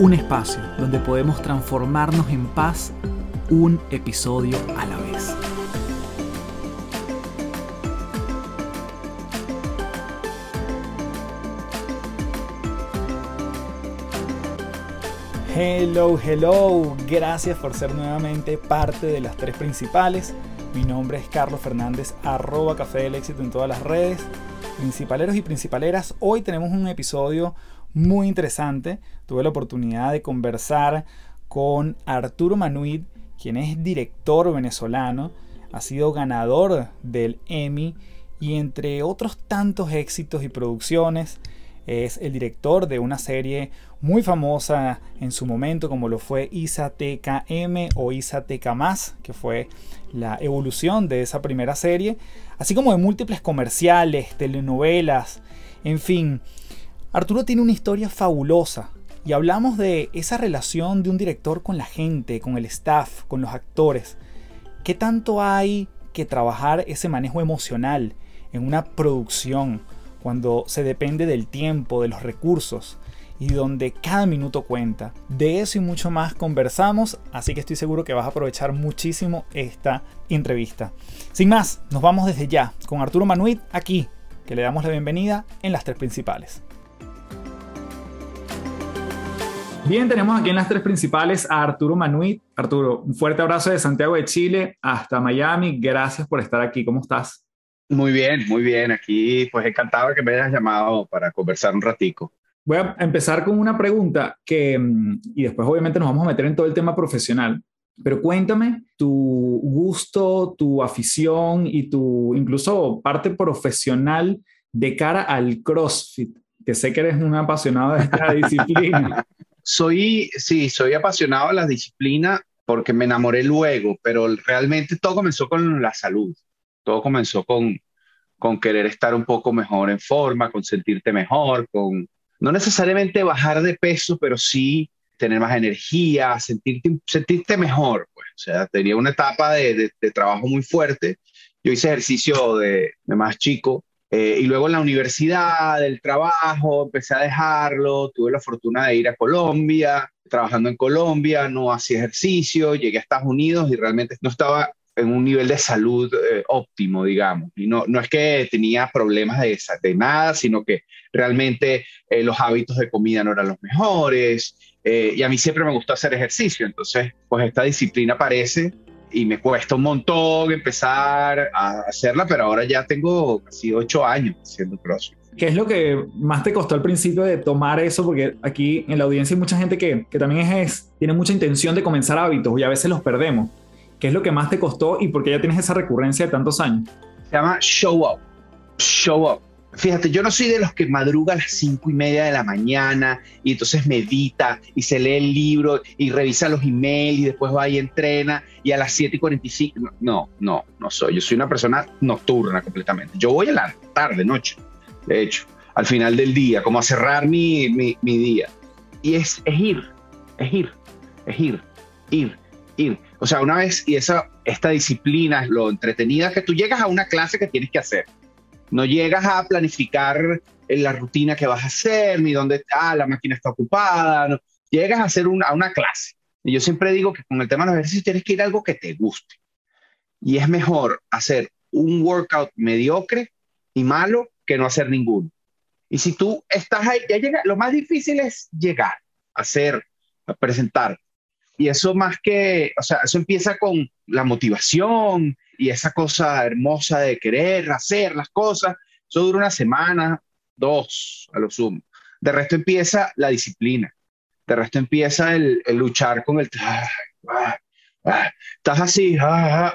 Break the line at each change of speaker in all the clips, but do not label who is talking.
Un espacio donde podemos transformarnos en paz un episodio a la vez. Hello, hello. Gracias por ser nuevamente parte de las tres principales. Mi nombre es Carlos Fernández, arroba Café del Éxito en todas las redes principaleros y principaleras, hoy tenemos un episodio muy interesante. Tuve la oportunidad de conversar con Arturo Manuid, quien es director venezolano, ha sido ganador del Emmy y entre otros tantos éxitos y producciones es el director de una serie muy famosa en su momento como lo fue Isa TKM o Isa TK+, que fue la evolución de esa primera serie, así como de múltiples comerciales, telenovelas, en fin. Arturo tiene una historia fabulosa y hablamos de esa relación de un director con la gente, con el staff, con los actores. ¿Qué tanto hay que trabajar ese manejo emocional en una producción? cuando se depende del tiempo, de los recursos y donde cada minuto cuenta. De eso y mucho más conversamos, así que estoy seguro que vas a aprovechar muchísimo esta entrevista. Sin más, nos vamos desde ya con Arturo Manuit aquí, que le damos la bienvenida en las tres principales. Bien, tenemos aquí en las tres principales a Arturo Manuit. Arturo, un fuerte abrazo de Santiago de Chile hasta Miami. Gracias por estar aquí. ¿Cómo estás?
Muy bien, muy bien. Aquí pues encantado que me hayas llamado para conversar un ratico.
Voy a empezar con una pregunta que, mm, y después obviamente nos vamos a meter en todo el tema profesional, pero cuéntame tu gusto, tu afición y tu incluso parte profesional de cara al CrossFit, que sé que eres un apasionado de esta disciplina.
Soy, sí, soy apasionado de la disciplina porque me enamoré luego, pero realmente todo comenzó con la salud. Todo comenzó con, con querer estar un poco mejor en forma, con sentirte mejor, con no necesariamente bajar de peso, pero sí tener más energía, sentirte, sentirte mejor. Pues. O sea, tenía una etapa de, de, trabajo muy fuerte. Yo hice ejercicio de, de más chico eh, y luego en la universidad, el trabajo, empecé a dejarlo. Tuve la fortuna de ir a Colombia, trabajando en Colombia, no hacía ejercicio, llegué a Estados Unidos y realmente no estaba en un nivel de salud eh, óptimo, digamos. Y no, no es que tenía problemas de, de nada, sino que realmente eh, los hábitos de comida no eran los mejores. Eh, y a mí siempre me gustó hacer ejercicio. Entonces, pues esta disciplina aparece y me cuesta un montón empezar a hacerla, pero ahora ya tengo casi ocho años haciendo CrossFit.
¿Qué es lo que más te costó al principio de tomar eso? Porque aquí en la audiencia hay mucha gente que, que también es, tiene mucha intención de comenzar hábitos y a veces los perdemos. ¿Qué es lo que más te costó y por qué ya tienes esa recurrencia de tantos años?
Se llama show up. Show up. Fíjate, yo no soy de los que madruga a las cinco y media de la mañana y entonces medita y se lee el libro y revisa los emails y después va y entrena y a las 7 y 45. No, no, no soy. Yo soy una persona nocturna completamente. Yo voy a la tarde, noche, de hecho, al final del día, como a cerrar mi, mi, día. Y es, es ir, es ir, es ir, ir, ir. O sea, una vez, y esa, esta disciplina es lo entretenida que tú llegas a una clase que tienes que hacer. No llegas a planificar la rutina que vas a hacer, ni dónde está, la máquina está ocupada. No. Llegas a hacer una, clase. Y yo siempre digo que con el tema de los ejercicios tienes que ir a algo que te guste. Y es mejor hacer un workout mediocre y malo que no hacer ninguno. Y si tú estás ahí, ya llega, lo más difícil es llegar, hacer, presentar. Y eso más que, o sea, eso empieza con la motivación y esa cosa hermosa de querer hacer las cosas. Eso dura una semana, dos a lo sumo. De resto empieza la disciplina. De resto empieza el, luchar con el... Ah, ah, ah, estás así,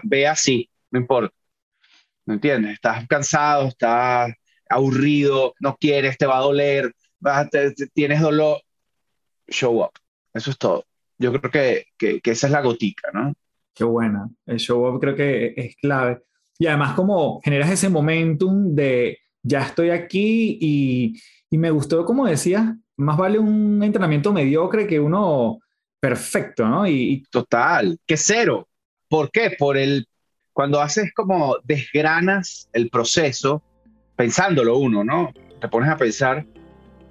ve así, no importa. ¿Me entiendes? Estás cansado, estás aburrido, no quieres, te va a doler, tienes dolor. Show up. Eso es todo Yo creo que, que, que esa es la gotica, ¿no?
Qué buena. El show creo que es clave. Y además como generas ese momentum de ya estoy aquí y, y me gustó, como decías, más vale un entrenamiento mediocre que uno perfecto, ¿no? Y,
Total, que cero. ¿Por qué? Por el, cuando haces como desgranas el proceso, pensándolo uno, ¿no? Te pones a pensar,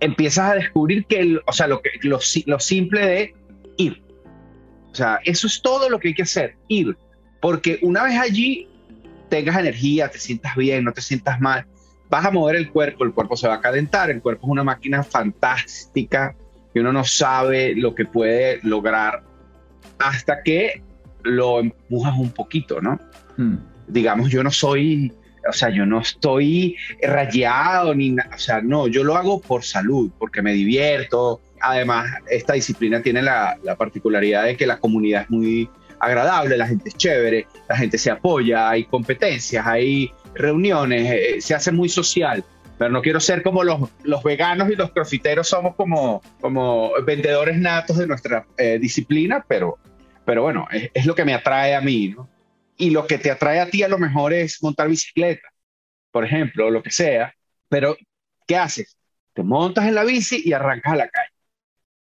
empiezas a descubrir que, o sea, lo, que, lo, lo simple de ir. O sea, eso es todo lo que hay que hacer, ir. Porque una vez allí tengas energía, te sientas bien, no te sientas mal, vas a mover el cuerpo, el cuerpo se va a calentar, el cuerpo es una máquina fantástica que uno no sabe lo que puede lograr hasta que lo empujas un poquito, ¿no? Hmm. Digamos, yo no soy, o sea, yo no estoy rayado ni nada, o sea, no, yo lo hago por salud, porque me divierto. Además, esta disciplina tiene la, la particularidad de que la comunidad es muy agradable, la gente es chévere, la gente se apoya, hay competencias, hay reuniones, eh, se hace muy social. Pero no quiero ser como los, veganos y los crofiteros somos como, como vendedores natos de nuestra eh, disciplina, pero, pero bueno, es, es, lo que me atrae a mí, ¿no? Y lo que te atrae a ti a lo mejor es montar bicicleta, por ejemplo, o lo que sea, pero ¿qué haces? Te montas en la bici y arrancas a la calle.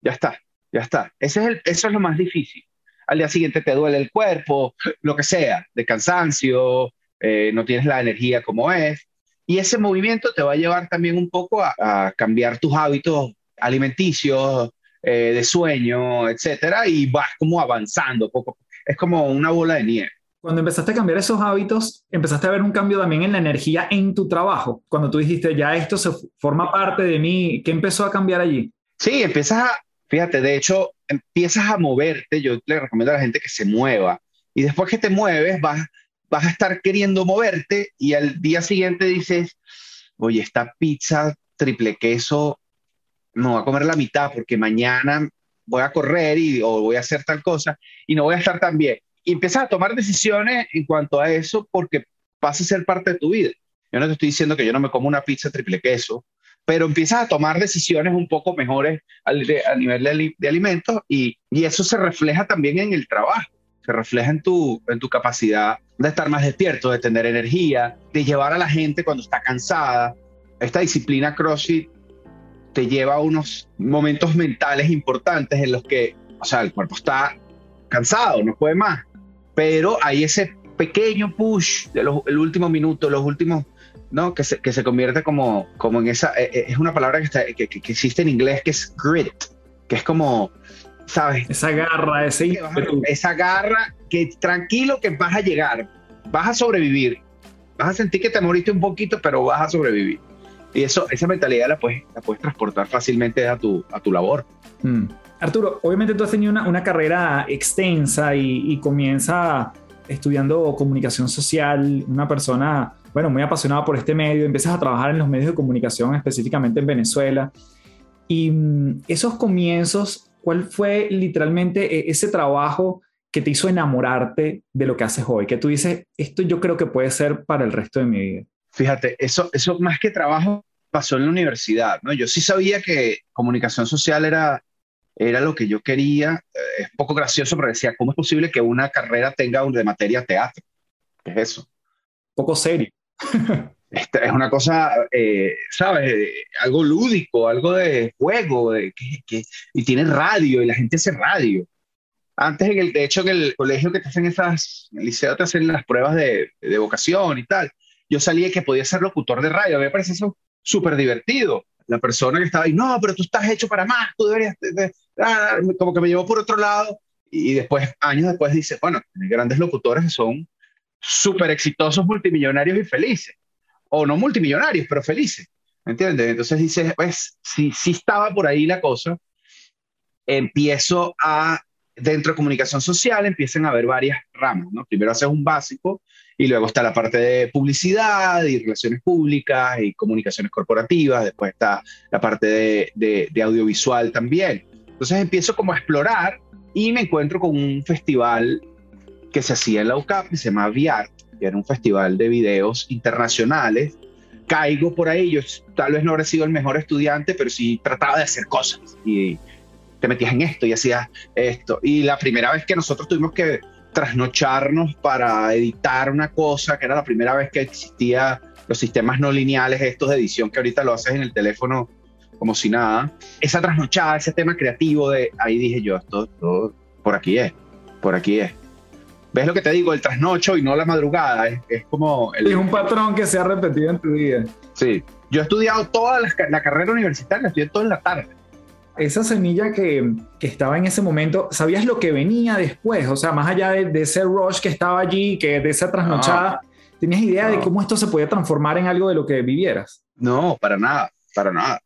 Ya está, ya está. Ese es el, eso es lo más difícil. Al día siguiente te duele el cuerpo, lo que sea, de cansancio, eh, no tienes la energía como es. Y ese movimiento te va a llevar también un poco a, cambiar tus hábitos alimenticios, eh, de sueño, etcétera, y vas como avanzando poco. Es como una bola de nieve.
Cuando empezaste a cambiar esos hábitos, empezaste a ver un cambio también en la energía en tu trabajo. Cuando tú dijiste, ya esto se forma parte de mí, ¿qué empezó a cambiar allí?
Sí, empiezas a, fíjate, de hecho, empiezas a moverte. Yo le recomiendo a la gente que se mueva. Y después que te mueves, vas, a estar queriendo moverte y al día siguiente dices, oye, esta pizza triple queso, no voy a comer la mitad porque mañana voy a correr y, o voy a hacer tal cosa y no voy a estar tan bien. Y empiezas a tomar decisiones en cuanto a eso porque pasa a ser parte de tu vida. Yo no te estoy diciendo que yo no me como una pizza triple queso, pero empiezas a tomar decisiones un poco mejores al, a nivel de, de alimentos y, y, eso se refleja también en el trabajo se refleja en tu, en tu capacidad de estar más despierto, de tener energía, de llevar a la gente cuando está cansada. Esta disciplina CrossFit te lleva a unos momentos mentales importantes en los que, o sea, el cuerpo está cansado, no puede más, pero hay ese pequeño push del último minuto, los últimos, ¿no? Que se, que se convierte como, como en esa, eh, eh, es una palabra que, está, que, que existe en inglés que es grit, que es como ¿sabes?
Esa garra, ese
esa garra que tranquilo que vas a llegar, vas a sobrevivir, vas a sentir que te moriste un poquito, pero vas a sobrevivir. Y eso, esa mentalidad la puedes, la puedes transportar fácilmente a tu, a tu labor.
Hmm. Arturo, obviamente tú has tenido una, una carrera extensa y, y comienza estudiando comunicación social, una persona, bueno, muy apasionada por este medio, empiezas a trabajar en los medios de comunicación, específicamente en Venezuela. Y mm, esos comienzos ¿cuál fue literalmente e-, ese trabajo que te hizo enamorarte de lo que haces hoy? Que tú dices, esto yo creo que puede ser para el resto de mi vida.
Fíjate, eso, eso más que trabajo pasó en la universidad, ¿no? Yo sí sabía que comunicación social era, era lo que yo quería. Es poco gracioso, pero decía, ¿cómo es posible que una carrera tenga un de materia teatro? ¿Qué es eso?
Poco serio.
Es una cosa, eh, ¿sabes? Algo lúdico, algo de juego, y tiene radio y la gente hace radio. Antes, en el, de hecho, en el colegio que te hacen esas, en el liceo te hacen las pruebas de, vocación y tal. Yo salí que podía ser locutor de radio, me parece eso súper divertido. La persona que estaba ahí, no, pero tú estás hecho para más, tú deberías, ah", como que me llevó por otro lado. Y después, años después, dice, bueno, grandes locutores son súper exitosos, multimillonarios y felices o no multimillonarios, pero felices. ¿Me entiendes? Entonces dices, pues, si, si estaba por ahí la cosa, empiezo a, dentro de comunicación social, empiezan a haber varias ramas, ¿no? Primero haces un básico y luego está la parte de publicidad y relaciones públicas y comunicaciones corporativas, después está la parte de, de, de audiovisual también. Entonces empiezo como a explorar y me encuentro con un festival que se hacía en la UCAP, que se llama VIART, que era un festival de videos internacionales. Caigo por ahí, yo tal vez no habré sido el mejor estudiante, pero sí trataba de hacer cosas. Y, te metías en esto y hacías esto. Y la primera vez que nosotros tuvimos que trasnocharnos para editar una cosa, que era la primera vez que existía los sistemas no lineales estos de edición que ahorita lo haces en el teléfono como si nada. Esa trasnochada, ese tema creativo de ahí dije yo, esto, esto por aquí es, por aquí es. ¿Ves lo que te digo? El trasnocho y no la madrugada. Es, como...
es un patrón que se ha repetido en tu vida.
Sí. Yo he estudiado toda la, carrera universitaria, estudié todo en la tarde.
Esa semilla que, que, estaba en ese momento, ¿sabías lo que venía después? O sea, más allá de, ese rush que estaba allí, que de esa trasnochada, ¿tenías idea de cómo esto se podía transformar en algo de lo que vivieras?
No, para nada, para nada,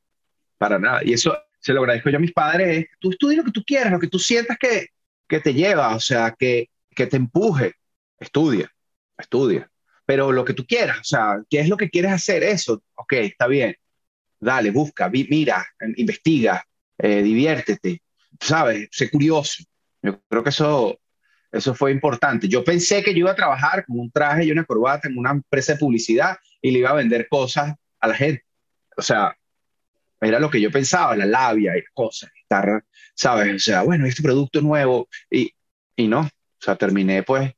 para nada. Y eso se lo agradezco yo a mis padres. Tú estudias lo que tú quieras, lo que tú sientas que, que te lleva, o sea, que, que te empuje, estudia, estudia. Pero lo que tú quieras, o sea, ¿qué es lo que quieres hacer? Eso, ok, está bien. Dale, busca, mira, investiga, eh, diviértete, ¿sabes? Sé curioso. Yo creo que eso, eso fue importante. Yo pensé que yo iba a trabajar con un traje y una corbata en una empresa de publicidad y le iba a vender cosas a la gente. O sea, era lo que yo pensaba, la labia y cosas, estar, ¿sabes? O sea, bueno, este producto nuevo y, y no, sea, terminé pues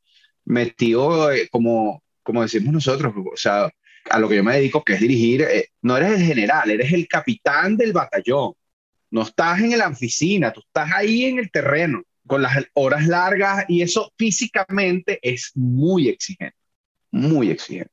metido eh, como, como decimos nosotros, o sea, a lo que yo me dedico, que es dirigir, eh, no eres el general, eres el capitán del batallón. No estás en la oficina, tú estás ahí en el terreno, con las horas largas y eso físicamente es muy exigente, muy exigente.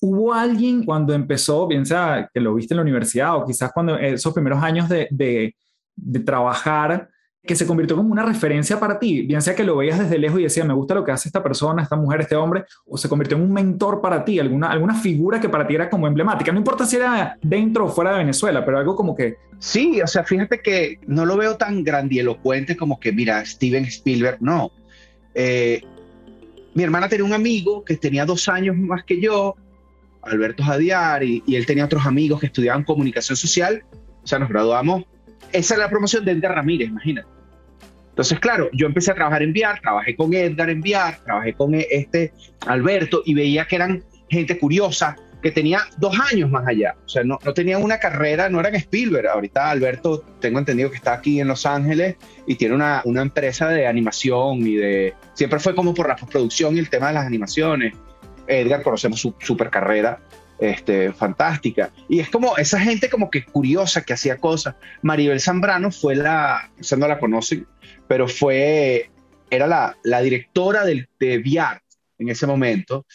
¿Hubo alguien cuando empezó, bien sea que lo viste en la universidad o quizás cuando esos primeros años de, de, de trabajar, que se convirtió como una referencia para ti, bien sea que lo veías desde lejos y decías, me gusta lo que hace esta persona, esta mujer, este hombre, o se convirtió en un mentor para ti, alguna, alguna figura que para ti era como emblemática, no importa si era dentro o fuera de Venezuela, pero algo como que...
Sí, o sea, fíjate que no lo veo tan grandielocuente como que, mira, Steven Spielberg, no. Eh, mi hermana tenía un amigo que tenía dos años más que yo, Alberto Jadiar, y, y él tenía otros amigos que estudiaban comunicación social, o sea, nos graduamos esa es la promoción de Edgar Ramírez, imagínate. Entonces, claro, yo empecé a trabajar en VR, trabajé con Edgar en VR, trabajé con este Alberto y veía que eran gente curiosa, que tenía dos años más allá. O sea, no, no tenían una carrera, no eran Spielberg. Ahorita Alberto, tengo entendido que está aquí en Los Ángeles y tiene una, una empresa de animación y de... Siempre fue como por la postproducción y el tema de las animaciones. Edgar, conocemos su super carrera este, fantástica. Y es como esa gente como que curiosa que hacía cosas. Maribel Zambrano fue la, o sea, no la conocen, pero fue, era la, la directora del, de VR en ese momento.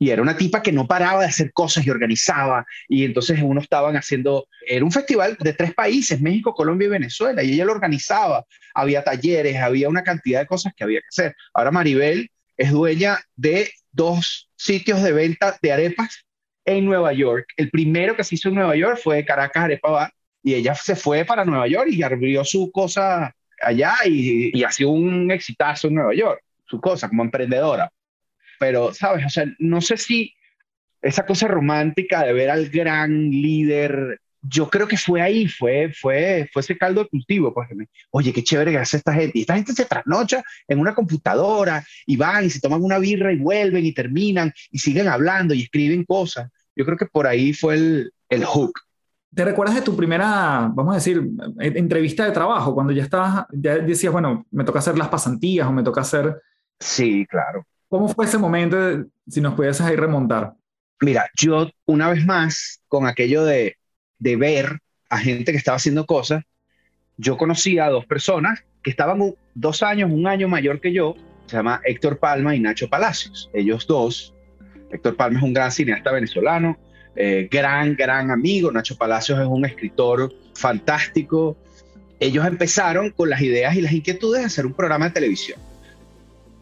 Y era una tipa que no paraba de hacer cosas y organizaba. Y entonces uno estaban haciendo, era un festival de tres países, México, Colombia y Venezuela. Y ella lo organizaba. Había talleres, había una cantidad de cosas que había que hacer. Ahora Maribel es dueña de dos sitios de venta de arepas en Nueva York. El primero que se hizo en Nueva York fue Caracas Arepa Bar y ella se fue para Nueva York y abrió su cosa allá y, y ha sido un exitazo en Nueva York, su cosa como emprendedora. Pero, ¿sabes? O sea, no sé si esa cosa romántica de ver al gran líder, yo creo que fue ahí, fue, fue, fue ese caldo de cultivo. Pues, Oye, qué chévere que hace esta gente. Y esta gente se trasnocha en una computadora y van y se toman una birra y vuelven y terminan y siguen hablando y escriben cosas. Yo creo que por ahí fue el, el hook.
¿Te recuerdas de tu primera, vamos a decir, entrevista de trabajo, cuando ya estabas, ya decías, bueno, me toca hacer las pasantías o me toca hacer...
Sí, claro.
¿Cómo fue ese momento, si nos pudieses ahí remontar?
Mira, yo una vez más, con aquello de, de ver a gente que estaba haciendo cosas, yo conocí a dos personas que estaban dos años, un año mayor que yo, se llama Héctor Palma y Nacho Palacios. Ellos dos Héctor Palma es un gran cineasta venezolano, eh, gran, gran amigo. Nacho Palacios es un escritor fantástico. Ellos empezaron con las ideas y las inquietudes de hacer un programa de televisión.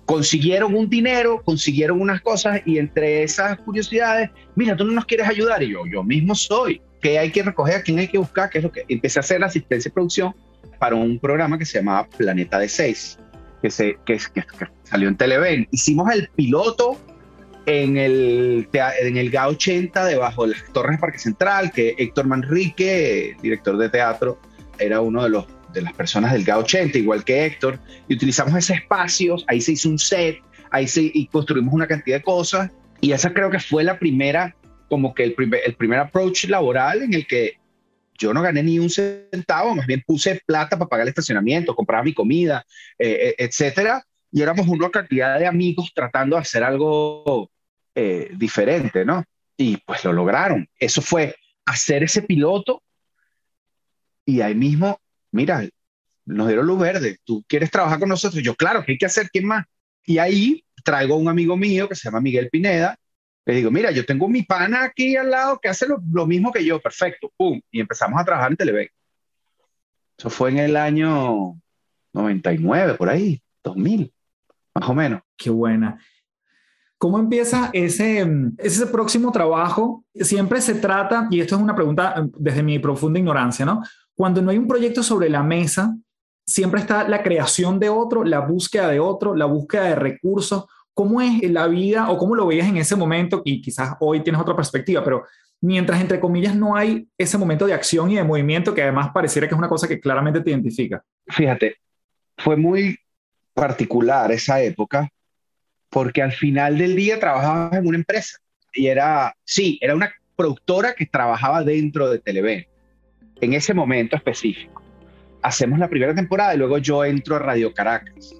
Consiguieron un dinero, consiguieron unas cosas y entre esas curiosidades, mira, tú no nos quieres ayudar y yo, yo mismo soy. ¿Qué hay que recoger? ¿A quién hay que buscar? ¿Qué es lo que empecé a hacer asistencia y producción para un programa que se llamaba Planeta de Seis, que, se, que, que salió en Televen. Hicimos el piloto en el, en el GA80, debajo de las torres de Parque Central, que Héctor Manrique, director de teatro, era uno de, los, de las personas del GA80, igual que Héctor, y utilizamos ese espacio, ahí se hizo un set, ahí se, y construimos una cantidad de cosas, y esa creo que fue la primera, como que el primer, el primer approach laboral en el que yo no gané ni un centavo, más bien puse plata para pagar el estacionamiento, comprar mi comida, eh, eh, etcétera. Y éramos una cantidad de amigos tratando de hacer algo eh, diferente, ¿no? Y pues lo lograron. Eso fue hacer ese piloto y ahí mismo, mira, nos dieron luz verde. ¿Tú quieres trabajar con nosotros? Yo, claro, ¿qué hay que hacer? ¿Quién más? Y ahí traigo a un amigo mío que se llama Miguel Pineda. Le digo, mira, yo tengo mi pana aquí al lado que hace lo, mismo que yo, perfecto, pum. Y empezamos a trabajar en Televen. Eso fue en el año 99, por ahí, 2000, más o menos.
Qué buena. ¿Cómo empieza ese, ese próximo trabajo? Siempre se trata, y esto es una pregunta desde mi profunda ignorancia, ¿no? Cuando no hay un proyecto sobre la mesa, siempre está la creación de otro, la búsqueda de otro, la búsqueda de recursos. ¿Cómo es la vida o cómo lo veías en ese momento? Y quizás hoy tienes otra perspectiva, pero mientras, entre comillas, no hay ese momento de acción y de movimiento que además pareciera que es una cosa que claramente te identifica.
Fíjate, fue muy particular esa época porque al final del día trabajaba en una empresa y era, sí, era una productora que trabajaba dentro de Televen en ese momento específico. Hacemos la primera temporada y luego yo entro a Radio Caracas.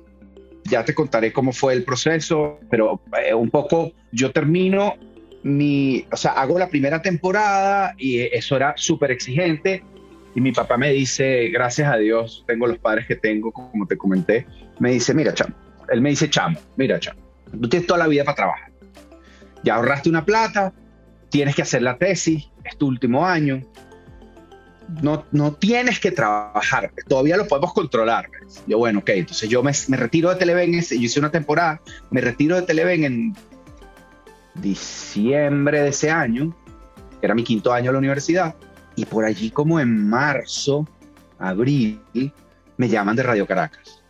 Ya te contaré cómo fue el proceso, pero eh, un poco yo termino mi, o sea, hago la primera temporada y eso era súper exigente. Y mi papá me dice, gracias a Dios, tengo los padres que tengo, como te comenté, me dice, mira, chamo, él me dice, chamo, mira, chamo, tú tienes toda la vida para trabajar. Ya ahorraste una plata, tienes que hacer la tesis, es tu último año, no, no tienes que trabajar, todavía lo podemos controlar. Yo, bueno, ok, entonces yo me, retiro de Televen, yo hice una temporada, me retiro de Televen en diciembre de ese año, era mi quinto año en la universidad, y por allí como en marzo, abril, me llaman de Radio Caracas.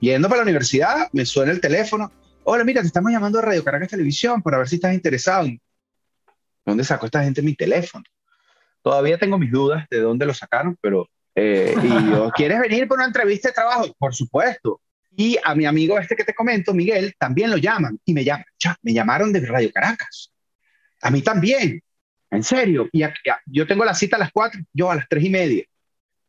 yendo para la universidad, me suena el teléfono. Hola, mira, te estamos llamando de Radio Caracas Televisión para ver si estás interesado. ¿Dónde sacó esta gente mi teléfono? Todavía tengo mis dudas de dónde lo sacaron, pero... Eh, y yo, ¿quieres venir por una entrevista de trabajo? Por supuesto. Y a mi amigo este que te comento, Miguel, también lo llaman y me llaman. Ya, me llamaron de Radio Caracas. A mí también. En serio. Y yo tengo la cita a las cuatro, yo a las tres y media.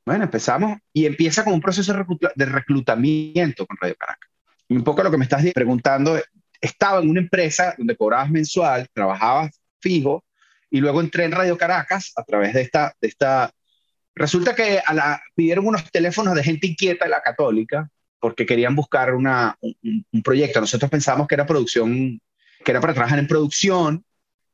Bueno, empezamos y empieza con un proceso de reclutamiento con Radio Caracas. Un poco lo que me estás preguntando, estaba en una empresa donde cobrabas mensual, trabajabas fijo, y luego entré en Radio Caracas a través de esta, resulta que la, pidieron unos teléfonos de gente inquieta de la católica porque querían buscar una, un, proyecto. Nosotros pensamos que era producción, que era para trabajar en producción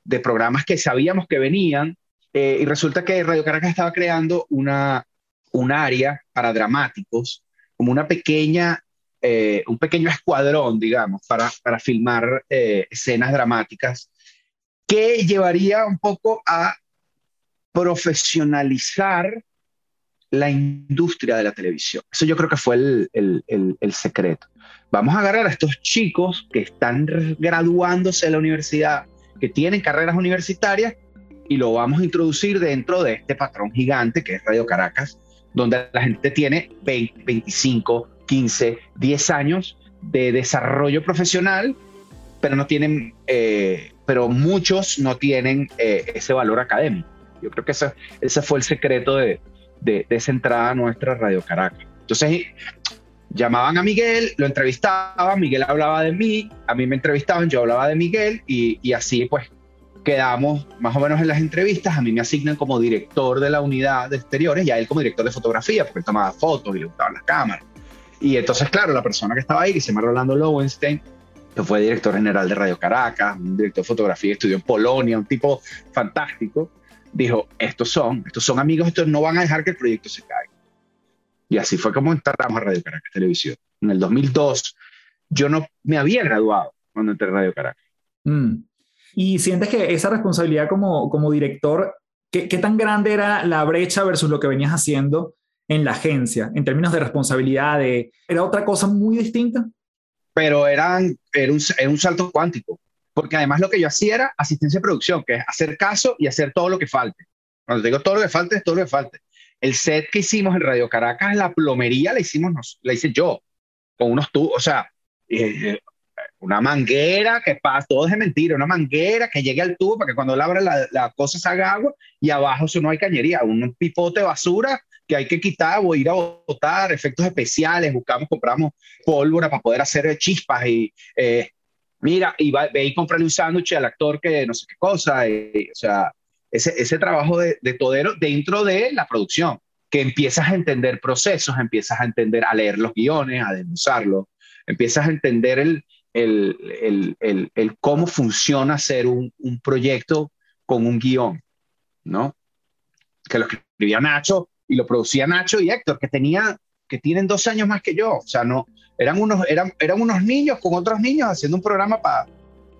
de programas que sabíamos que venían eh, y resulta que Radio Caracas estaba creando una, un área para dramáticos, como una pequeña, eh, un pequeño escuadrón, digamos, para, para filmar eh, escenas dramáticas que llevaría un poco a profesionalizar la industria de la televisión. Eso yo creo que fue el, secreto. Vamos a agarrar a estos chicos que están graduándose de la universidad, que tienen carreras universitarias, y lo vamos a introducir dentro de este patrón gigante que es Radio Caracas, donde la gente tiene 20, 25, 15, 10 años de desarrollo profesional, pero no tienen eh, pero muchos no tienen eh, ese valor académico. Yo creo que ese, ese fue el secreto de, de, esa entrada a nuestra Radio Caracas. Entonces, llamaban a Miguel, lo entrevistaban, Miguel hablaba de mí, a mí me entrevistaban, yo hablaba de Miguel y, y así pues quedamos más o menos en las entrevistas, a mí me asignan como director de la unidad de exteriores y a él como director de fotografía, porque él tomaba fotos y le gustaban las cámaras. Y entonces, claro, la persona que estaba ahí, que se llama Rolando Lowenstein, fue director general de Radio Caracas, un director de fotografía, estudió en Polonia, un tipo fantástico, dijo, estos son, estos son amigos, estos no van a dejar que el proyecto se caiga. Y así fue como entramos a Radio Caracas Televisión. En el 2002, yo no me había graduado cuando entré a Radio Caracas.
Mm. ¿Y sientes que esa responsabilidad como, como director, ¿qué, ¿qué tan grande era la brecha versus lo que venías haciendo en la agencia, en términos de responsabilidad? ¿Era otra cosa muy distinta?
pero eran, era, un, salto cuántico, porque además lo que yo hacía era asistencia de producción, que es hacer caso y hacer todo lo que falte. Cuando digo todo lo que falte, es todo lo que falte. El set que hicimos en Radio Caracas, la plomería la hicimos, la hice yo, con unos tubos, o sea, eh, una manguera que pasa, todo es de mentira, una manguera que llegue al tubo para que cuando la abra la, cosa se haga agua y abajo eso no hay cañería, un pipote de basura que hay que quitar o ir a botar, efectos especiales, buscamos, compramos pólvora para poder hacer chispas y eh, mira, y va, ve y comprarle un sándwich al actor que no sé qué cosa, o sea, ese, ese trabajo de, de todero dentro de la producción, que empiezas a entender procesos, empiezas a entender, a leer los guiones, a denunciarlos, empiezas a entender el, el, el, el, cómo funciona hacer un, un, proyecto con un guion, ¿no? Que lo escribía Nacho y lo producía Nacho y Héctor, que, tenía, que tienen dos años más que yo. O sea, no, eran, unos, eran, eran unos niños con otros niños haciendo un programa para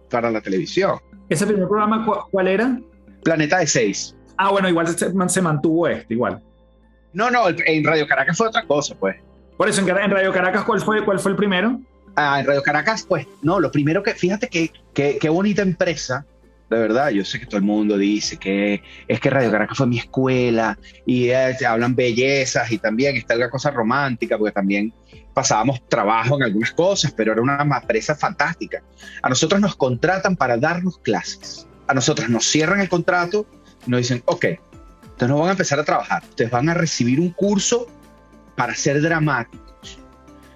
para la televisión.
¿Ese primer programa cuál era?
Planeta de Seis.
Ah, bueno, igual se, se mantuvo este, igual.
No, no, en Radio Caracas fue otra cosa, pues.
Por eso, en, en Radio Caracas, ¿cuál fue, cuál fue el primero?
Ah, en Radio Caracas, pues, no, lo primero que, fíjate que, qué bonita empresa, de verdad, yo sé que todo el mundo dice que es que Radio Caracas fue mi escuela y eh, hablan bellezas y también está la cosa romántica, porque también pasábamos trabajo en algunas cosas, pero era una empresa fantástica. A nosotros nos contratan para darnos clases. A nosotros nos cierran el contrato nos dicen, ok, entonces no van a empezar a trabajar, ustedes van a recibir un curso para ser dramáticos.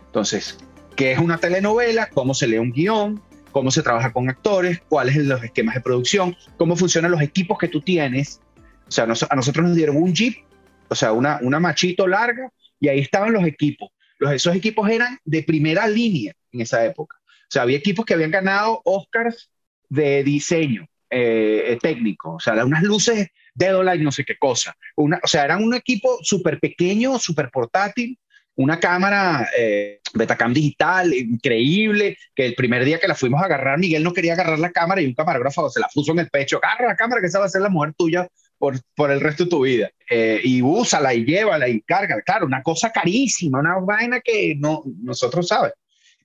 Entonces, qué es una telenovela, cómo se lee un guion, cómo se trabaja con actores, cuáles son los esquemas de producción, cómo funcionan los equipos que tú tienes. O sea, a nosotros nos dieron un jeep, o sea, una, una machito larga, y ahí estaban los equipos. Los, esos equipos eran de primera línea en esa época. O sea, había equipos que habían ganado Oscars de diseño eh, técnico, o sea, unas luces de y no sé qué cosa. Una, o sea, eran un equipo súper pequeño, súper portátil, una cámara eh, Betacam digital increíble, que el primer día que la fuimos a agarrar, Miguel no quería agarrar la cámara y un camarógrafo se la puso en el pecho, agarra la cámara que esa va a ser la mujer tuya por, por el resto de tu vida. Eh, y úsala y llévala y carga. Claro, una cosa carísima, una vaina que no, nosotros sabes.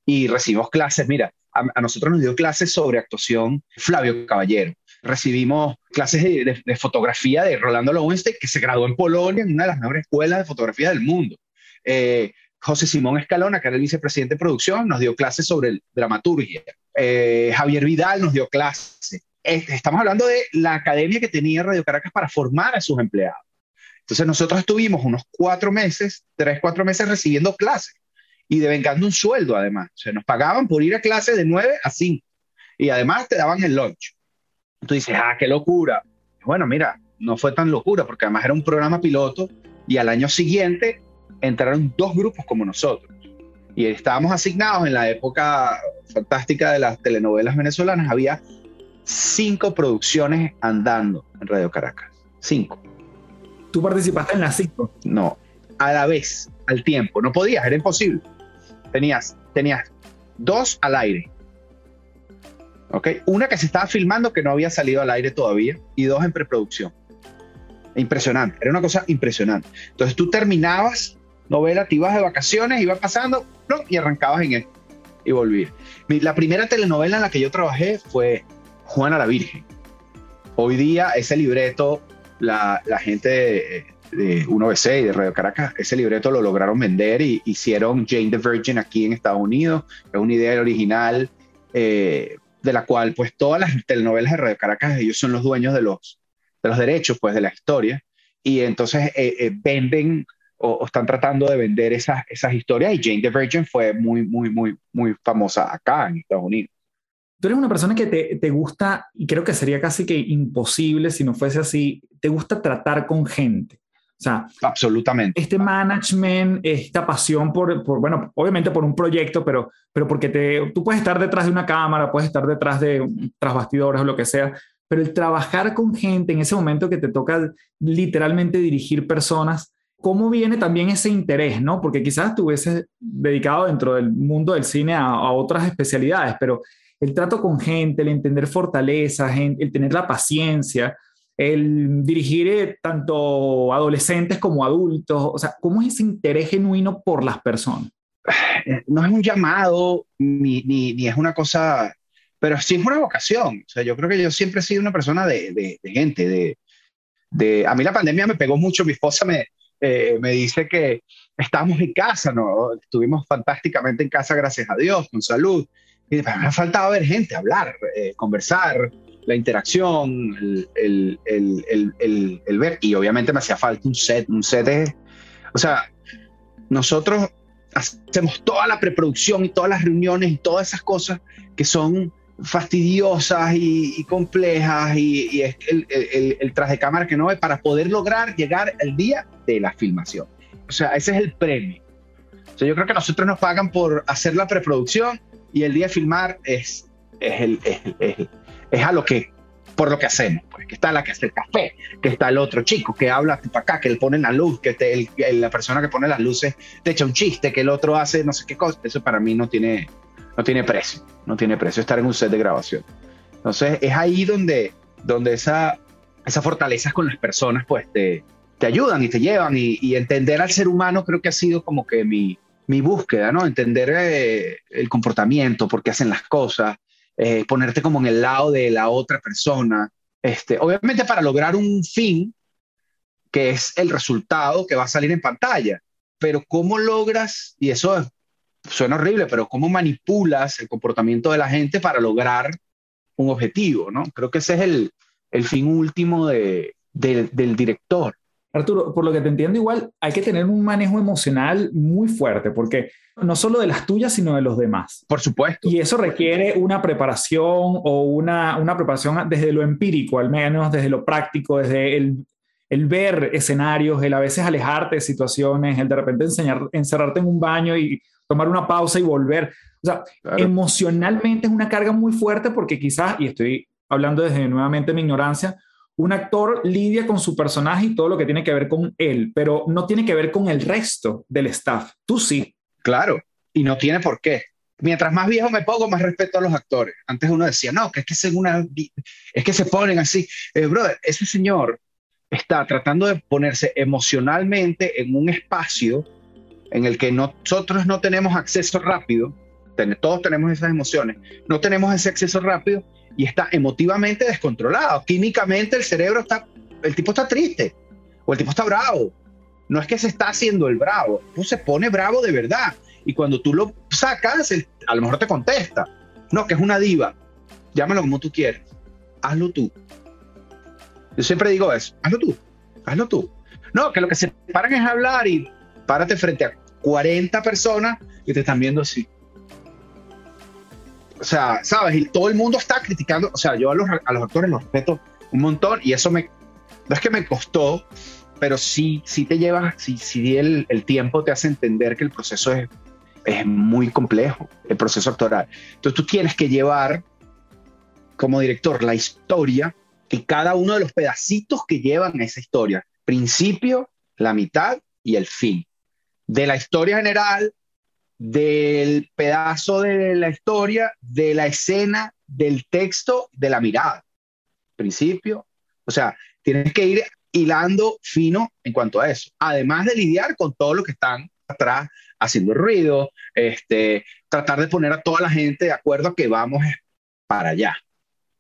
Y recibimos clases, mira, a, nosotros nos dio clases sobre actuación Flavio Caballero. Recibimos clases de, de fotografía de Rolando Lowenstein, que se graduó en Polonia, en una de las mejores escuelas de fotografía del mundo. Eh, José Simón Escalona, que era el vicepresidente de producción, nos dio clases sobre dramaturgia. Eh, Javier Vidal nos dio clases. estamos hablando de la academia que tenía Radio Caracas para formar a sus empleados. Entonces nosotros estuvimos unos cuatro meses, tres, cuatro meses recibiendo clases y devengando un sueldo además. O sea, nos pagaban por ir a clases de nueve a cinco y además te daban el lunch. Entonces dices, ah, qué locura. Bueno, mira, no fue tan locura porque además era un programa piloto y al año siguiente entraron dos grupos como nosotros. Y estábamos asignados en la época fantástica de las telenovelas venezolanas. Había cinco producciones andando en Radio Caracas. Cinco.
¿Tú participaste en las cinco?
No, a la vez, al tiempo. No podías, era imposible. Tenías, tenías dos al aire. ¿Ok? Una que se estaba filmando que no había salido al aire todavía y dos en preproducción. Impresionante, era una cosa impresionante. Entonces tú terminabas novela, te ibas de vacaciones, ibas pasando y arrancabas en él y volví. La primera telenovela en la que yo trabajé fue Juana la Virgen. Hoy día ese libreto, la, la gente de, de 1BC y de Radio Caracas, ese libreto lo lograron vender y hicieron Jane the Virgin aquí en Estados Unidos. Es una idea original eh, de la cual pues todas las telenovelas de Radio Caracas, ellos son los dueños de los, de los derechos pues de la historia y entonces eh, eh, venden o, están tratando de vender esas, esas historias y Jane the Virgin fue muy, muy, muy, muy famosa acá en Estados Unidos.
Tú eres una persona que te, te, gusta, y creo que sería casi que imposible si no fuese así, te gusta tratar con gente. O sea,
absolutamente.
Este management, esta pasión por, por, bueno, obviamente por un proyecto, pero, pero porque te, tú puedes estar detrás de una cámara, puedes estar detrás de tras bastidores o lo que sea, pero el trabajar con gente en ese momento que te toca literalmente dirigir personas, ¿cómo viene también ese interés, no? Porque quizás tú hubieses dedicado dentro del mundo del cine a, otras especialidades, pero el trato con gente, el entender fortalezas, el tener la paciencia, el dirigir eh, tanto adolescentes como adultos, o sea, ¿cómo es ese interés genuino por las personas?
Eh, no es un llamado ni, ni, es una cosa, pero sí es una vocación. O sea, yo creo que yo siempre he sido una persona de, de, de gente, de, de, a mí la pandemia me pegó mucho, mi esposa me, eh, me dice que estábamos en casa, ¿no? Estuvimos fantásticamente en casa, gracias a Dios, con salud. Y me ha faltado ver gente, hablar, eh, conversar, la interacción, el, el, ver. Y obviamente me hacía falta un set. Un set es, o sea, nosotros hacemos toda la preproducción y todas las reuniones y todas esas cosas que son fastidiosas y, complejas y, es el, el, tras de cámara que no es para poder lograr llegar el día de la filmación. O sea, ese es el premio. O sea, yo creo que nosotros nos pagan por hacer la preproducción y el día de filmar es, es, el, es, es a lo que por lo que hacemos, pues, que está la que hace el café, que está el otro chico que habla para acá, que le pone la luz, que la persona que pone las luces te echa un chiste, que el otro hace no sé qué cosa. Eso para mí no tiene, no tiene precio, no tiene precio estar en un set de grabación. Entonces es ahí donde, donde esa, esas fortalezas con las personas pues te, te ayudan y te llevan y, entender al ser humano creo que ha sido como que mi, mi búsqueda, ¿no? Entender eh, el comportamiento, por qué hacen las cosas, eh, ponerte como en el lado de la otra persona. Este, obviamente para lograr un fin que es el resultado que va a salir en pantalla, pero cómo logras, y eso suena horrible, pero cómo manipulas el comportamiento de la gente para lograr un objetivo, ¿no? Creo que ese es el, el fin último de, del director.
Arturo, por lo que te entiendo, igual hay que tener un manejo emocional muy fuerte, porque no solo de las tuyas, sino de los demás.
Por supuesto.
Y eso requiere una preparación o una, una preparación desde lo empírico, al menos desde lo práctico, desde el, el ver escenarios, el a veces alejarte de situaciones, el de repente enseñar, encerrarte en un baño y tomar una pausa y volver. O sea, emocionalmente es una carga muy fuerte porque quizás, y estoy hablando desde nuevamente mi ignorancia, un actor lidia con su personaje y todo lo que tiene que ver con él, pero no tiene que ver con el resto del staff. Tú sí.
Claro, y no tiene por qué. Mientras más viejo me pongo, más respeto a los actores. Antes uno decía, no, que es que, una, es que se ponen así. Eh, brother, ese señor está tratando de ponerse emocionalmente en un espacio en el que nosotros no tenemos acceso rápido, todos tenemos esas emociones, no tenemos ese acceso rápido y está emotivamente descontrolado. Químicamente el cerebro está, el tipo está triste o el tipo está bravo. No es que se está haciendo el bravo, pues se pone bravo de verdad. Y cuando tú lo sacas, a lo mejor te contesta. No, que es una diva. Llámalo como tú quieres. Hazlo tú. Yo siempre digo eso. Hazlo tú. Hazlo tú. No, que lo que se paran es hablar y párate frente a 40 personas que te están viendo así o sea, ¿sabes? Y todo el mundo está criticando, o sea, yo a los, a los actores los respeto un montón y eso me, no es que me costó, pero sí, sí te lleva, sí, sí el, el tiempo te hace entender que el proceso es, es muy complejo, el proceso actoral. Entonces tú tienes que llevar como director la historia y cada uno de los pedacitos que llevan esa historia, principio, la mitad y el fin. De la historia general del pedazo de la historia, de la escena, del texto, de la mirada. Principio. O sea, tienes que ir hilando fino en cuanto a eso. Además de lidiar con todo lo que están atrás haciendo ruido, este, tratar de poner a toda la gente de acuerdo que vamos para allá.